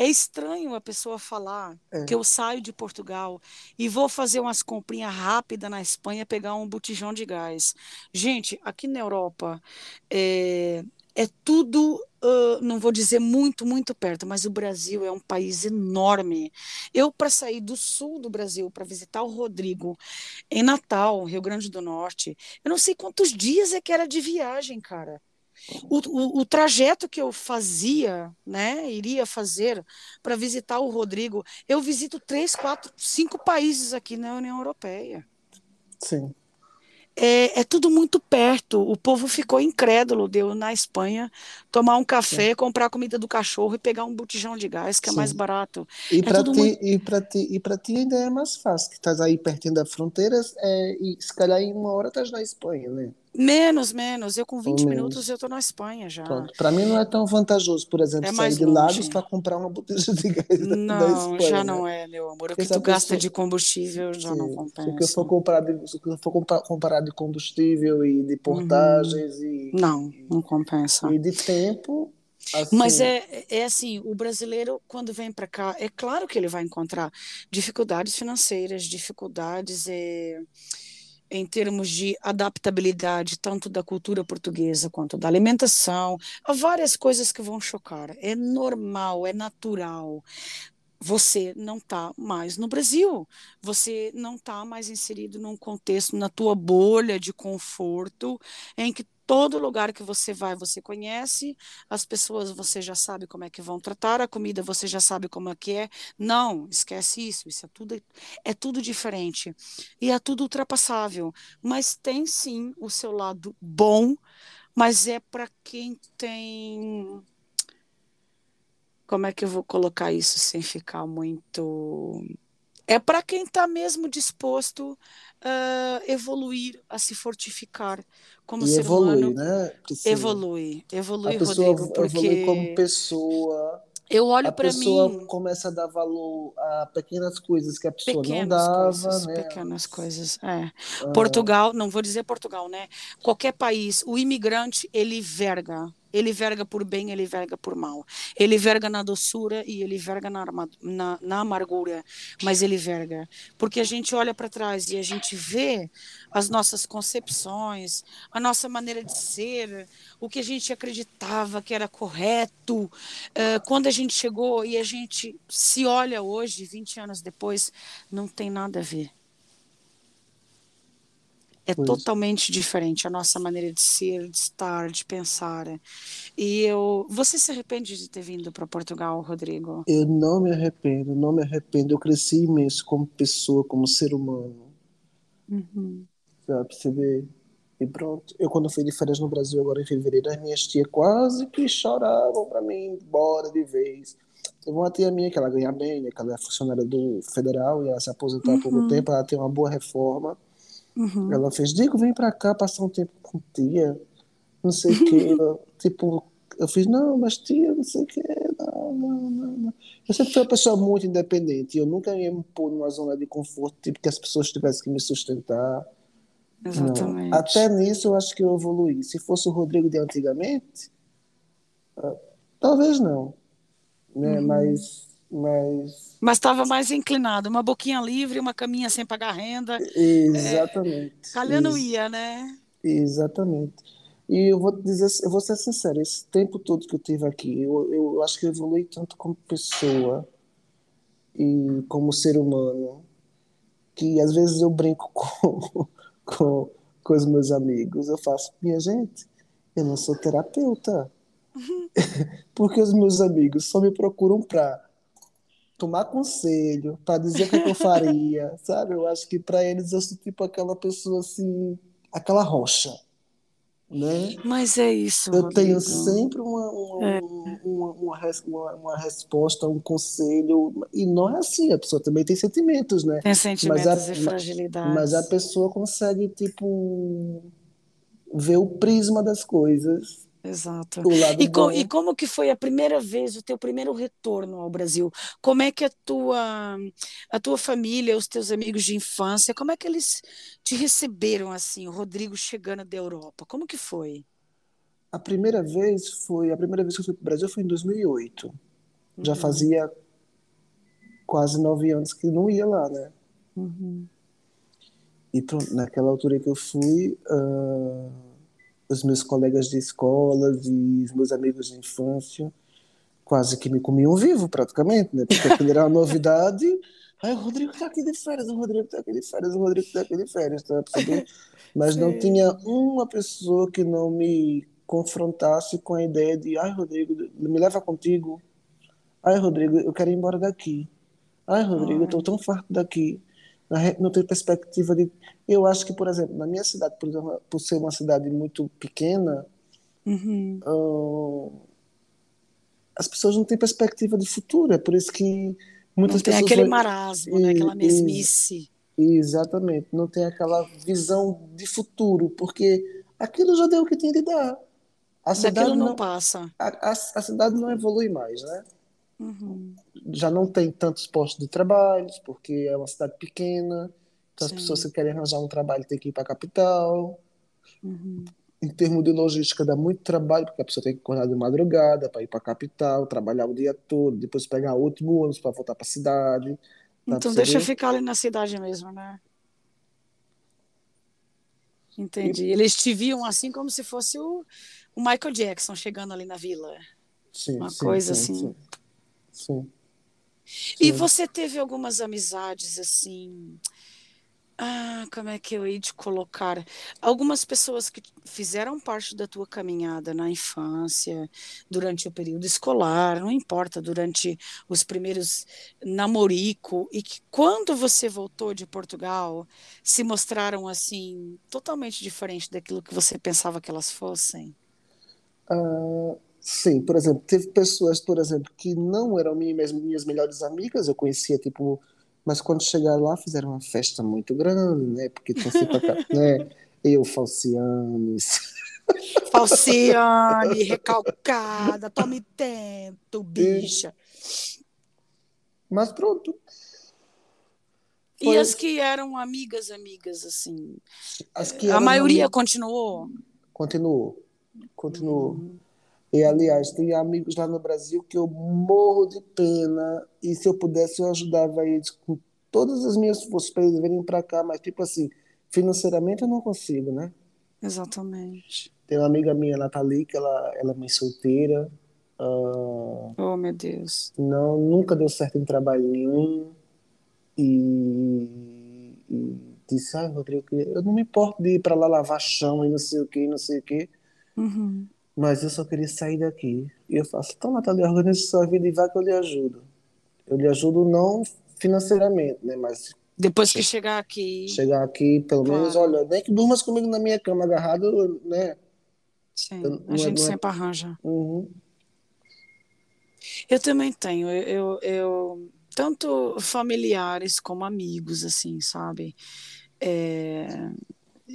É estranho a pessoa falar É. que eu saio de Portugal e vou fazer umas comprinhas rápidas na Espanha, pegar um botijão de gás. Gente, aqui na Europa é, é tudo, ah, não vou dizer muito, muito perto, mas o Brasil é um país enorme. Eu, para sair do sul do Brasil, para visitar o Rodrigo em Natal, Rio Grande do Norte, eu não sei quantos dias é que era de viagem, cara. O, o, o trajeto que eu fazia, né, iria fazer para visitar o Rodrigo, eu visito três, quatro, cinco países aqui na União Europeia. Sim. É, é tudo muito perto. O povo ficou incrédulo de eu na Espanha tomar um café, comprar a comida do cachorro e pegar um botijão de gás, que é mais Sim. barato. E É para ti, muito. e ti, e ti ainda é mais fácil, que estás aí pertinho da fronteira, é, e se calhar em uma hora estás na Espanha, né? Menos, menos. Eu com Ou 20 minutos menos. eu estou na Espanha já. Para mim não é tão vantajoso, por exemplo, É sair de Lagos para comprar uma botija de gás da, da Não, Espanha, já né? não é, meu amor. O que tu gasta pessoa, de combustível já não se, se eu compensa. for comprar de, se eu for comprar, comparar de combustível e de Uhum. portagens e, Não, não compensa. e de tempo, Mas assim, é, é assim, o brasileiro, quando vem para cá, é claro que ele vai encontrar dificuldades financeiras, dificuldades é, em termos de adaptabilidade, tanto da cultura portuguesa quanto da alimentação. Há várias coisas que vão chocar. É normal, é natural. Você não está mais no Brasil, você não está mais inserido num contexto, na tua bolha de conforto, em que Todo lugar que você vai, você conhece, as pessoas você já sabe como é que vão tratar, a comida você já sabe como é que é. Não, esquece isso, isso é tudo, é tudo diferente. E é tudo ultrapassável. Mas tem sim o seu lado bom, mas é para quem tem. Como é que eu vou colocar isso sem ficar muito. É para quem está mesmo disposto a evoluir, a se fortificar como e ser evolui, humano. né? Priscila? Evolui, evolui, A pessoa Rodrigo, porque evolui como pessoa, eu olho a para pessoa mim começa a dar valor a pequenas coisas que a pessoa não dava, coisas, né? pequenas coisas. É. Ah, Portugal, não vou dizer Portugal, né? Qualquer país, o imigrante ele verga. Ele verga por bem, ele verga por mal. Ele verga na doçura e ele verga na, na, na amargura, mas ele verga. Porque a gente olha para trás e a gente vê as nossas concepções, a nossa maneira de ser, o que a gente acreditava que era correto. Eh, quando a gente chegou e a gente se olha hoje, 20 anos depois, não tem nada a ver. É pois. totalmente diferente a nossa maneira de ser, de estar, de pensar. E eu, você se arrepende de ter vindo para Portugal, Rodrigo? Eu não me arrependo, não me arrependo. Eu cresci imenso como pessoa, como ser humano, Uhum. Você vê. E pronto. Eu, quando fui de férias no Brasil, agora em fevereiro, as minhas tias quase que choravam para mim ir embora de vez. Teve uma tia minha que ela ganha bem, né? Que ela é funcionária do federal e ela se aposentou há pouco Uhum. tempo. Ela tem uma boa reforma. Uhum. Ela fez, Diego, vem pra cá passar um tempo com tia, não sei o quê. Eu, tipo, eu fiz, não, mas tia, não sei o quê, não, não, não, não. Eu sempre fui uma pessoa muito independente, eu nunca ia me pôr numa zona de conforto, tipo, que as pessoas tivessem que me sustentar. Não. Exatamente. Até nisso eu acho que eu evoluí. Se fosse o Rodrigo de antigamente, ah, talvez não, né? Uhum. Mas, mas, Mas estava mais inclinado, uma boquinha livre, uma caminha sem pagar renda. exatamente, Calhando ex- ia, né? Exatamente. E eu vou dizer, eu vou ser sincero, esse tempo todo que eu tive aqui, eu, eu acho que eu evolui tanto como pessoa e como ser humano, que às vezes eu brinco com, com, com os meus amigos. Eu faço, minha gente, eu não sou terapeuta, porque os meus amigos só me procuram para tomar conselho, para dizer o que, é que eu faria, sabe? Eu acho que para eles eu sou tipo aquela pessoa assim, aquela rocha né? Mas é isso, Eu tenho sempre uma, uma, É. uma, uma, uma- resposta, um conselho, e não é assim, a pessoa também tem sentimentos, né? Tem Mas sentimentos a, e mas a fragilidades. pessoa consegue, tipo, ver o prisma das coisas, Exato. E, co- e como que foi a primeira vez, o teu primeiro retorno ao Brasil? Como é que a tua, a tua família, os teus amigos de infância, como é que eles te receberam assim, o Rodrigo chegando da Europa? Como que foi? A primeira vez foi, a primeira vez que eu fui para o Brasil foi em 2008. Já Uhum, fazia quase nove anos que não ia lá, né? uhum, E pronto, naquela altura que eu fui, ah, os meus colegas de escola e os meus amigos de infância quase que me comiam vivo, praticamente, né? Porque aquilo era uma novidade. Aí o Rodrigo tá aqui de férias, o Rodrigo tá aqui de férias, o Rodrigo tá aqui de férias, tá percebendo? Mas não tinha Sim. uma pessoa que não me confrontasse com a ideia de, ai, Rodrigo, me leva contigo. Ai, Rodrigo, eu quero ir embora daqui. Ai, Rodrigo, eu Ai, tão farto daqui. Não tenho perspectiva de. Eu acho que, por exemplo, na minha cidade, por exemplo, por ser uma cidade muito pequena, uhum. ahn, as pessoas não têm perspectiva de futuro. É por isso que Não muitas tem pessoas aquele vão. marasmo, né? Aquela e- mesmice. e- Exatamente, não tem aquela visão de futuro, porque aquilo já deu o que tinha de dar. A Daquilo cidade não não, passa. a, a, a cidade não evolui mais, né? Uhum, Já não tem tantos postos de trabalho, porque é uma cidade pequena. Então as pessoas Sim. que querem arranjar um trabalho têm que ir para a capital. Uhum. Em termos de logística, dá muito trabalho, porque a pessoa tem que acordar de madrugada para ir para a capital, trabalhar o dia todo, depois pegar o último ônibus para voltar para a cidade. Tá Então deixa eu ficar ali na cidade mesmo, né? Entendi. Eles te viam assim como se fosse o, o Michael Jackson chegando ali na vila. Sim, Uma sim, coisa sim, assim. sim. Sim. E você teve algumas amizades assim. Ah, como é que eu ia te colocar? Algumas pessoas que fizeram parte da tua caminhada na infância, durante o período escolar, não importa, durante os primeiros namorico, e que quando você voltou de Portugal, se mostraram assim, totalmente diferente daquilo que você pensava que elas fossem? Ah, sim, por exemplo, teve pessoas, por exemplo, que não eram minhas, minhas melhores amigas, eu conhecia, tipo, mas quando chegaram lá fizeram uma festa muito grande, né? Porque tinha sempre, né? Eu, Falcianes, Falciane, recalcada, tome tempo, e, bicha. mas pronto, E foi as que eram amigas, amigas, assim, as que a maioria amigas, continuou? continuou, continuou. Hum, E, aliás, tem amigos lá no Brasil que eu morro de pena, e se eu pudesse, eu ajudava eles com todas as minhas forças para eles virem para cá, mas, tipo assim, financeiramente eu não consigo, né? exatamente. Tem uma amiga minha, Nathalie, que ela, ela é mãe solteira, ah, Oh, meu Deus. não, nunca deu certo em trabalho nenhum, e, e disse, ai, Rodrigo, eu não me importo de ir para lá lavar chão e não sei o que, não sei o que, Uhum. Mas eu só queria sair daqui. E eu faço, então, Nathalie, organize sua vida e vai que eu lhe ajudo. Eu lhe ajudo não financeiramente, né? Mas Depois que che- chegar aqui, chegar aqui, pelo menos, claro, olha, nem que durmas comigo na minha cama agarrado, né? Eu- sim, a não é, gente é, sempre arranja. uhum, Eu também tenho, eu, eu, eu- tanto familiares como amigos, assim, sabe? É,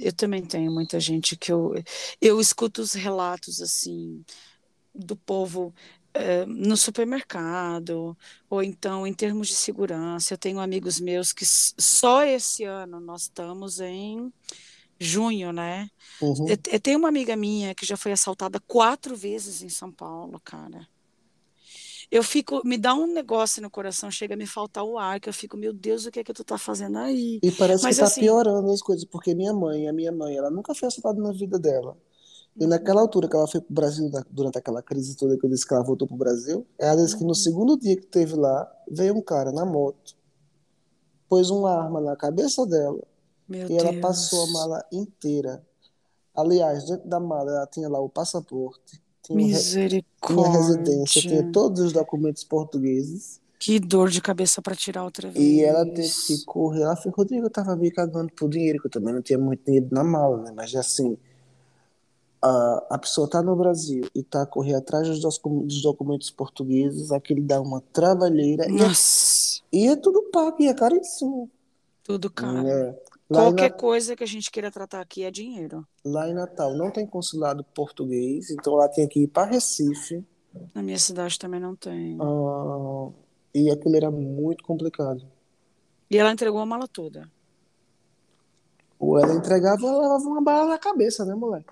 eu também tenho muita gente que eu, eu escuto os relatos, assim, do povo eh, no supermercado, ou então em termos de segurança. Eu tenho amigos meus que só esse ano nós estamos em junho, né? Eu, uhum. eu tenho uma amiga minha que já foi assaltada quatro vezes em São Paulo, cara. Eu fico, me dá um negócio no coração, chega a me faltar o ar, que eu fico, meu Deus, o que é que tu tá fazendo aí? E parece que Mas tá assim, piorando as coisas, porque minha mãe, a minha mãe, ela nunca foi assaltada na vida dela. E naquela uhum, altura que ela foi pro Brasil, na- durante aquela crise toda que eu disse que ela voltou pro Brasil, ela disse que no uhum, segundo dia que teve lá, veio um cara na moto, pôs uma arma na cabeça dela meu e ela passou a Deus, mala inteira. Aliás, dentro da mala ela tinha lá o passaporte, tinha, o re- tinha residência, tinha misericórdia. todos os documentos portugueses. Que dor de cabeça para tirar outra E ela teve que vez. correr. Ela falou, Rodrigo, eu tava me cagando por dinheiro, que eu também não tinha muito dinheiro na mala, né? Mas assim, a, a pessoa tá no Brasil e tá a correr atrás dos, dos documentos portugueses, aquilo dá uma trabalheira e é, Nossa, e é tudo pago, e é caríssimo, tudo caro. né? Lá Qualquer Na- coisa que a gente queira tratar aqui é dinheiro. lá em Natal não tem consulado português, então ela tem que ir para Recife, Na minha cidade também não tem. ah, e aquilo era muito complicado. E ela entregou a mala toda. Ou ela entregava ela levava uma bala na cabeça, né, moleque?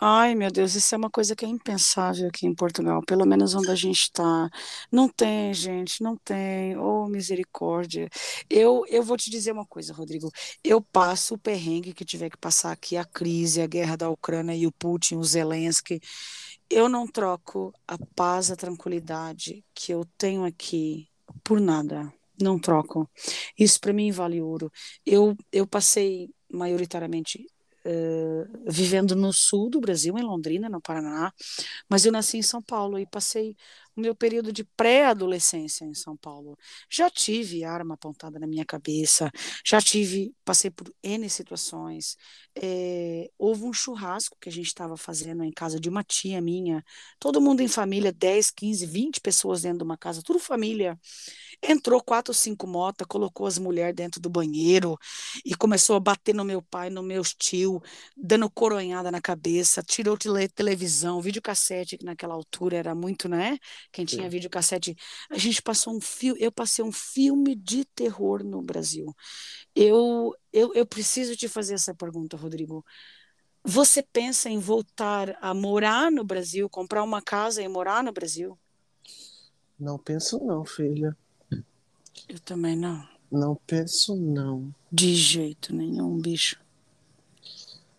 Ai, meu Deus, isso é uma coisa que é impensável aqui em Portugal, pelo menos onde a gente está. Não tem, gente, não tem. Oh, misericórdia. Eu, eu vou te dizer uma coisa, Rodrigo. Eu passo o perrengue que tiver que passar aqui, a crise, a guerra da Ucrânia e o Putin, o Zelensky. Eu não troco a paz, a tranquilidade que eu tenho aqui por nada. Não troco. Isso para mim vale ouro. Eu, eu passei maioritariamente eh, vivendo no sul do Brasil, em Londrina, no Paraná, mas eu nasci em São Paulo e passei o meu período de pré-adolescência em São Paulo. Já tive arma apontada na minha cabeça, já tive, passei por N situações. Eh, houve um churrasco que a gente estava fazendo em casa de uma tia minha, todo mundo em família, 10, 15, 20 pessoas dentro de uma casa, tudo família. Entrou quatro ou cinco motas, colocou as mulheres dentro do banheiro e começou a bater no meu pai, no meu tio, dando coronhada na cabeça, tirou tele, televisão, videocassete, que naquela altura era muito, né? Quem tinha Sim. videocassete. A gente passou um filme, eu passei um filme de terror no Brasil. Eu, eu, eu preciso te fazer essa pergunta, Rodrigo. Você pensa em voltar a morar no Brasil, comprar uma casa e morar no Brasil? Não penso não, filha. Eu também não. Não penso não. De jeito nenhum, bicho.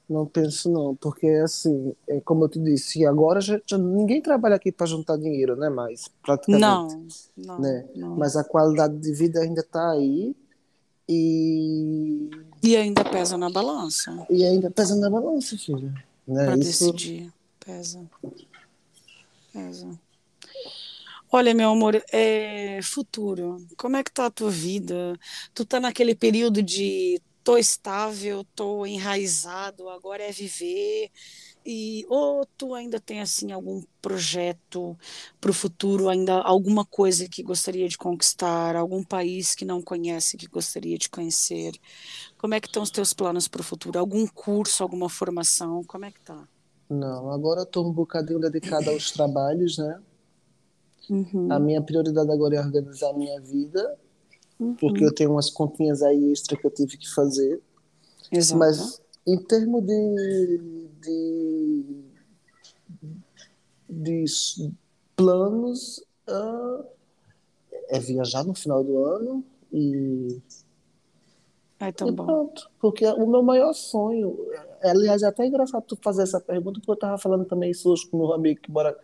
Não penso não, porque assim, é como eu te disse, agora já, já ninguém trabalha aqui para juntar dinheiro, né? Mais praticamente. Não, não, né? não. Mas a qualidade de vida ainda está aí e E ainda pesa na balança e ainda pesa na balança, filha. Né? para Isso decidir. Pesa. Pesa. Olha, meu amor, é futuro. Como é que tá a tua vida? Tu tá naquele período de tô estável, tô enraizado, agora é viver. E ou tu ainda tem assim algum projeto para o futuro, ainda alguma coisa que gostaria de conquistar, algum país que não conhece que gostaria de conhecer? Como é que estão os teus planos para o futuro? Algum curso, alguma formação? Como é que tá? não, agora eu estou um bocadinho dedicada aos trabalhos, né? A Uhum, minha prioridade agora é organizar a minha vida, porque uhum. eu tenho umas continhas aí extra que eu tive que fazer. Exato. Mas em termos de, de, de planos, ah, é viajar no final do ano e, e tão bom. pronto. Porque o meu maior sonho, é, aliás, é até engraçado tu fazer essa pergunta, porque eu estava falando também isso hoje com meu amigo que mora,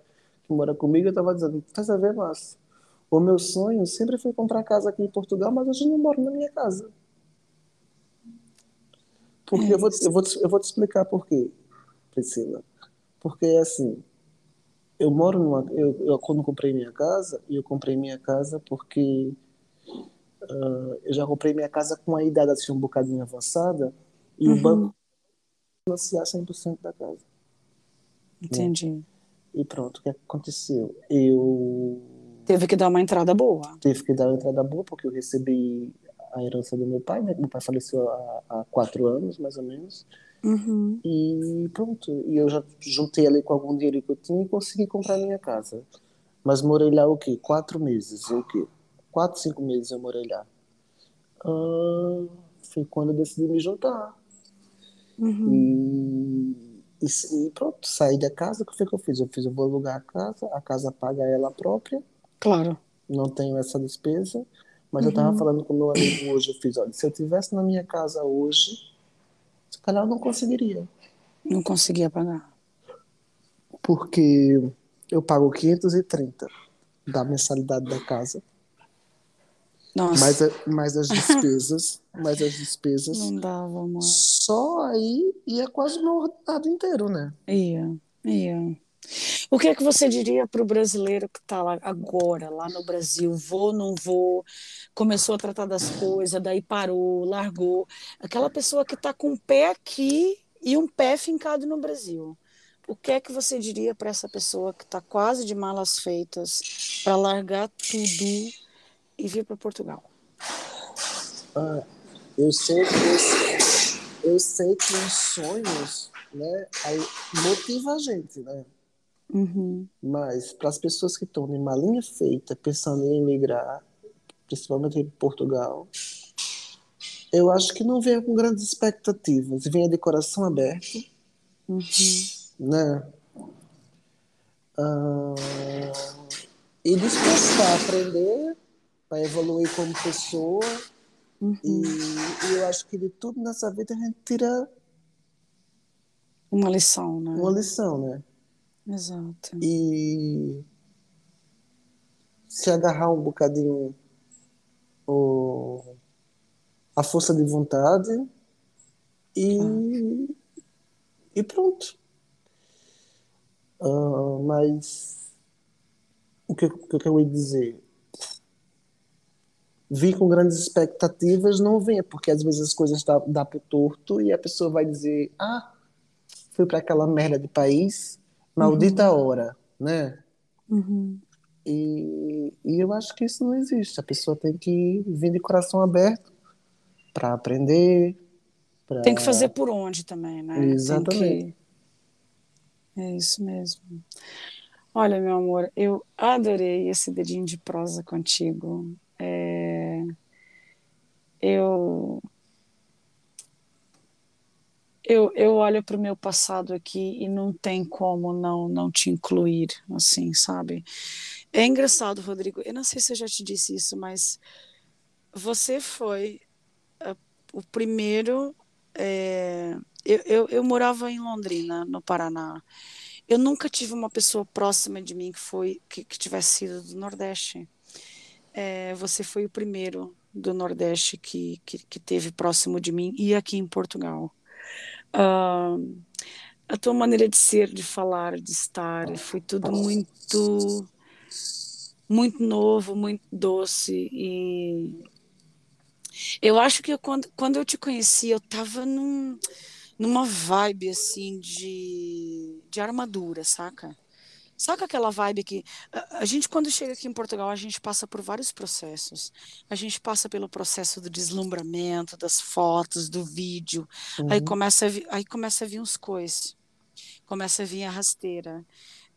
que mora comigo, eu estava dizendo, estás a ver, Márcio? O meu sonho sempre foi comprar casa aqui em Portugal, mas hoje eu não moro na minha casa. Porque É eu vou, isso. eu vou, te- eu vou te explicar por quê, Priscila. Porque, assim, eu moro numa. Eu, eu, quando comprei minha casa, eu comprei minha casa porque eu já comprei minha casa com a idade assim um bocadinho avançada e o banco Uhum, financiar 100% da casa, né? E pronto, o que aconteceu? Eu Teve que dar uma entrada boa. tive que dar uma entrada boa porque eu recebi a herança do meu pai, né? Meu pai faleceu há, há quatro anos, mais ou menos. Uhum, E pronto, e eu já juntei ali com algum dinheiro que eu tinha e consegui comprar minha casa. Mas morei lá o quê? Quatro meses, o quê? Quatro, cinco meses eu morei lá. Ah, foi quando eu decidi me juntar. uhum. E, e, e pronto, saí da casa, o que foi que eu fiz? Eu fiz, eu vou alugar a casa, a casa paga ela própria, Claro. não tenho essa despesa. Mas eu tava Uhum. falando com meu amigo hoje, eu fiz, olha, se eu tivesse na minha casa hoje, se calhar eu não conseguiria. Não conseguia pagar. Porque eu pago 530 da mensalidade da casa, Nossa, mais, a- mais as despesas, mais as despesas. não dava, amor. Só aí ia quase o meu ordenado inteiro, né? Ia, ia. O que é que você diria para o brasileiro que está lá agora, lá no Brasil? Vou, não vou, começou a tratar das coisas, daí parou, largou. Aquela pessoa que está com um pé aqui e um pé fincado no Brasil. O que é que você diria para essa pessoa que está quase de malas feitas para largar tudo e vir para Portugal? Ah, eu sei que eu sei que os sonhos, né, aí motiva a gente, né? Uhum, Mas para as pessoas que estão de malinha feita, pensando em emigrar, principalmente em Portugal, eu acho que não venha com grandes expectativas, venha de coração aberto, uhum, né? Ah, e disposto a aprender, para evoluir como pessoa. E, uhum. e eu acho que de tudo nessa vida a gente tira Uma lição, uma né? lição, né? Exato. E se agarrar um bocadinho o, a força de vontade e, e pronto. Ah, mas o que, o que eu ia dizer? Vir com grandes expectativas não venha, porque às vezes as coisas dá, dá pro torto e a pessoa vai dizer: Ah, fui para aquela merda de país, maldita Uhum, hora, né? uhum. E, e eu acho que isso não existe. A pessoa tem que vir de coração aberto para aprender, Tem que fazer por onde também, né? Exatamente. que. É isso mesmo. Olha, meu amor, eu adorei esse dedinho de prosa contigo. É, eu, eu, eu olho para o meu passado aqui e não tem como não, não te incluir, assim, sabe? É engraçado, Rodrigo. Eu não sei se eu já te disse isso, mas você foi a- o primeiro é, eu, eu, eu morava em Londrina, no Paraná. Eu nunca tive uma pessoa próxima de mim que foi que, que tivesse sido do Nordeste. É, você foi o primeiro do Nordeste que, que, que, teve próximo de mim e aqui em Portugal. Uh, a tua maneira de ser, de falar, de estar, foi tudo muito, muito novo, muito doce e eu acho que eu, quando, quando eu te conheci, eu estava num, numa vibe assim de, de armadura, saca? Saca aquela vibe que a, gente quando chega aqui em Portugal a gente passa por vários processos. A gente passa pelo processo do deslumbramento, das fotos, do vídeo. Uhum. Aí começa a vir, aí começa a vir uns cois, começa a vir a rasteira.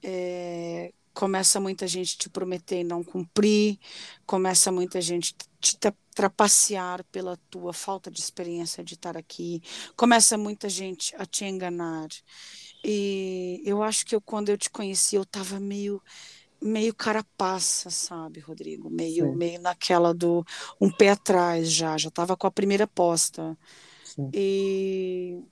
É, começa muita gente te prometer e não cumprir, começa muita gente te trapacear pela tua falta de experiência de estar aqui, começa muita gente a te enganar. E eu acho que eu, quando eu te conheci, eu estava meio meio carapaça, sabe, Rodrigo? Meio Sim. meio naquela do um pé atrás já, já estava com a primeira posta. Sim. E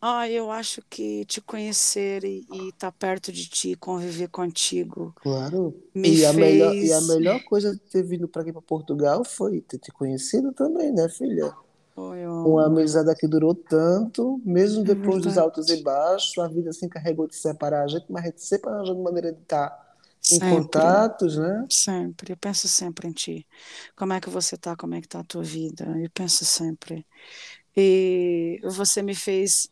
ah, eu acho que te conhecer e estar tá perto de ti, conviver contigo. Claro. Me e, fez... a melhor, e a melhor coisa de ter vindo para aqui para Portugal foi ter te conhecido também, né, filha? Uma amizade que durou tanto, mesmo é depois dos altos e baixos, a vida se encarregou de separar a gente, mas a gente sempre arranjando maneira de estar tá em sempre, contatos, né? Sempre, eu penso sempre em ti. Como é que você tá, como é que tá a tua vida? Eu penso sempre. E você me fez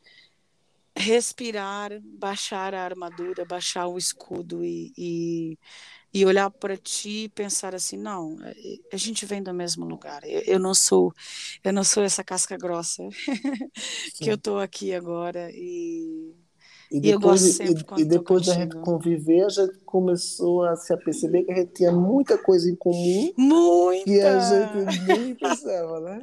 respirar, baixar a armadura, baixar o escudo e, e e olhar para ti e pensar assim, não, é, a gente vem do mesmo lugar. Eu, eu não sou, eu não sou essa casca grossa que eu estou aqui agora e e depois, e, e depois da gente conviver, a gente começou a se aperceber que a gente tinha muita coisa em comum. Muita! Que a gente nem pensava, né?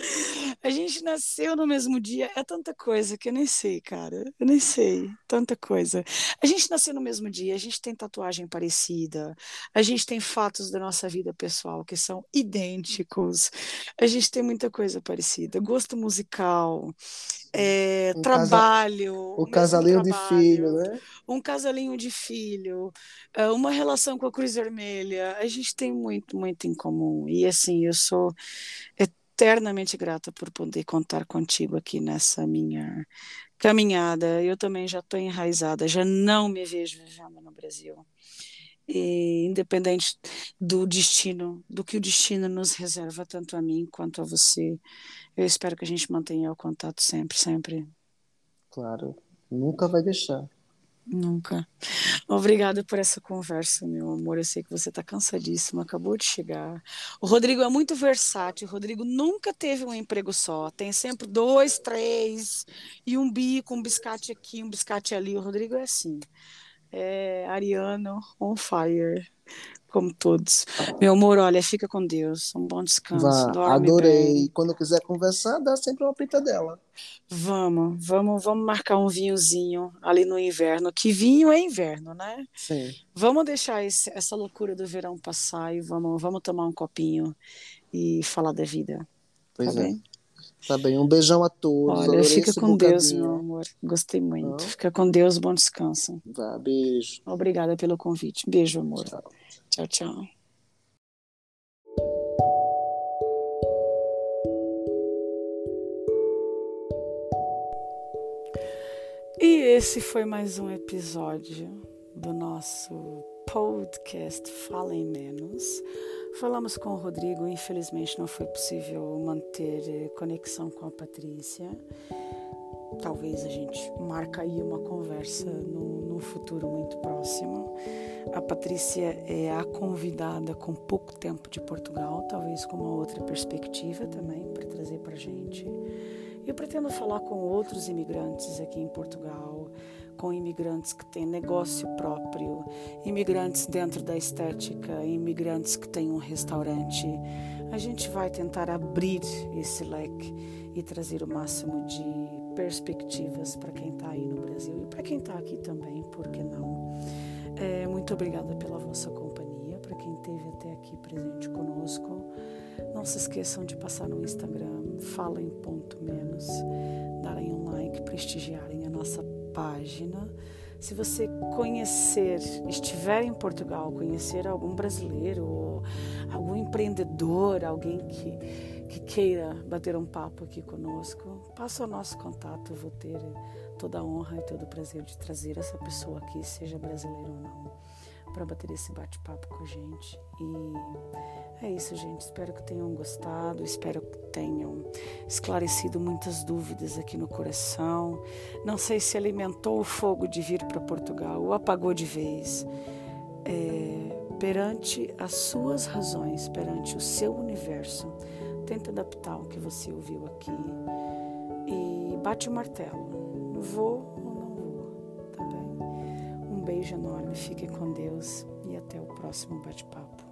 A gente nasceu no mesmo dia. É tanta coisa que eu nem sei, cara. Eu nem sei. Tanta coisa. A gente nasceu no mesmo dia, a gente tem tatuagem parecida, a gente tem fatos da nossa vida pessoal que são idênticos, a gente tem muita coisa parecida. Gosto musical é, um trabalho. o casalinho trabalho, de filho, né? Um casalinho de filho, eh, uma relação com a Cruz Vermelha. A gente tem muito, muito em comum. E assim, eu sou eternamente grata por poder contar contigo aqui nessa minha caminhada. Eu também já estou enraizada, já não me vejo vivendo no Brasil. E, independente do destino, do que o destino nos reserva, tanto a mim quanto a você, eu espero que a gente mantenha o contato sempre, sempre. Claro, nunca vai deixar. Nunca. Obrigada por essa conversa, meu amor. Eu sei que você está cansadíssimo, acabou de chegar. O Rodrigo é muito versátil. O Rodrigo nunca teve um emprego só. Tem sempre dois, três, e um bico, um biscate aqui, um biscate ali. O Rodrigo é assim. É Ariano on fire como todos. Meu amor, olha, fica com Deus. Um bom descanso. Vá, adorei. Bem. Quando quiser conversar, dá sempre uma pita dela. Vamos, vamos, vamos marcar um vinhozinho ali no inverno. Que vinho é inverno, né? Sim. Vamos deixar esse, essa loucura do verão passar e vamos, vamos tomar um copinho e falar da vida. Pois tá é. Bem? Tá bem, um beijão a todos. Olha, fica com Deus, meu amor. Gostei muito. Fica com Deus, bom descanso. Vá, beijo. Obrigada pelo convite. Beijo, amor. Tchau. Tchau, tchau. E esse foi mais um episódio do nosso podcast Falem Menos. Falamos com o Rodrigo, infelizmente não foi possível manter conexão com a Patrícia. Talvez a gente marque aí uma conversa no, no futuro muito próximo. A Patrícia é a convidada com pouco tempo de Portugal, talvez com uma outra perspectiva também para trazer para gente. Eu pretendo falar com outros imigrantes aqui em Portugal, com imigrantes que têm negócio próprio, imigrantes dentro da estética, imigrantes que têm um restaurante. A gente vai tentar abrir esse leque e trazer o máximo de perspectivas para quem está aí no Brasil e para quem está aqui também, por que não? É, muito obrigada pela vossa companhia. Para quem esteve até aqui presente conosco. Não se esqueçam de passar no Instagram, falem ponto menos, darem um like, prestigiarem a nossa página. Se você conhecer, estiver em Portugal, conhecer algum brasileiro, algum empreendedor, alguém que, que queira bater um papo aqui conosco, passa o nosso contato. Vou ter toda a honra e todo o prazer de trazer essa pessoa aqui, seja brasileiro ou não, para bater esse bate-papo com a gente. E é isso, gente. Espero que tenham gostado, espero que tenham esclarecido muitas dúvidas aqui no coração. Não sei se alimentou o fogo de vir para Portugal ou apagou de vez. É, perante as suas razões, perante o seu universo, tenta adaptar o que você ouviu aqui e bate o martelo vou ou não vou, tá bem? Um beijo enorme, fique com Deus e até o próximo bate-papo.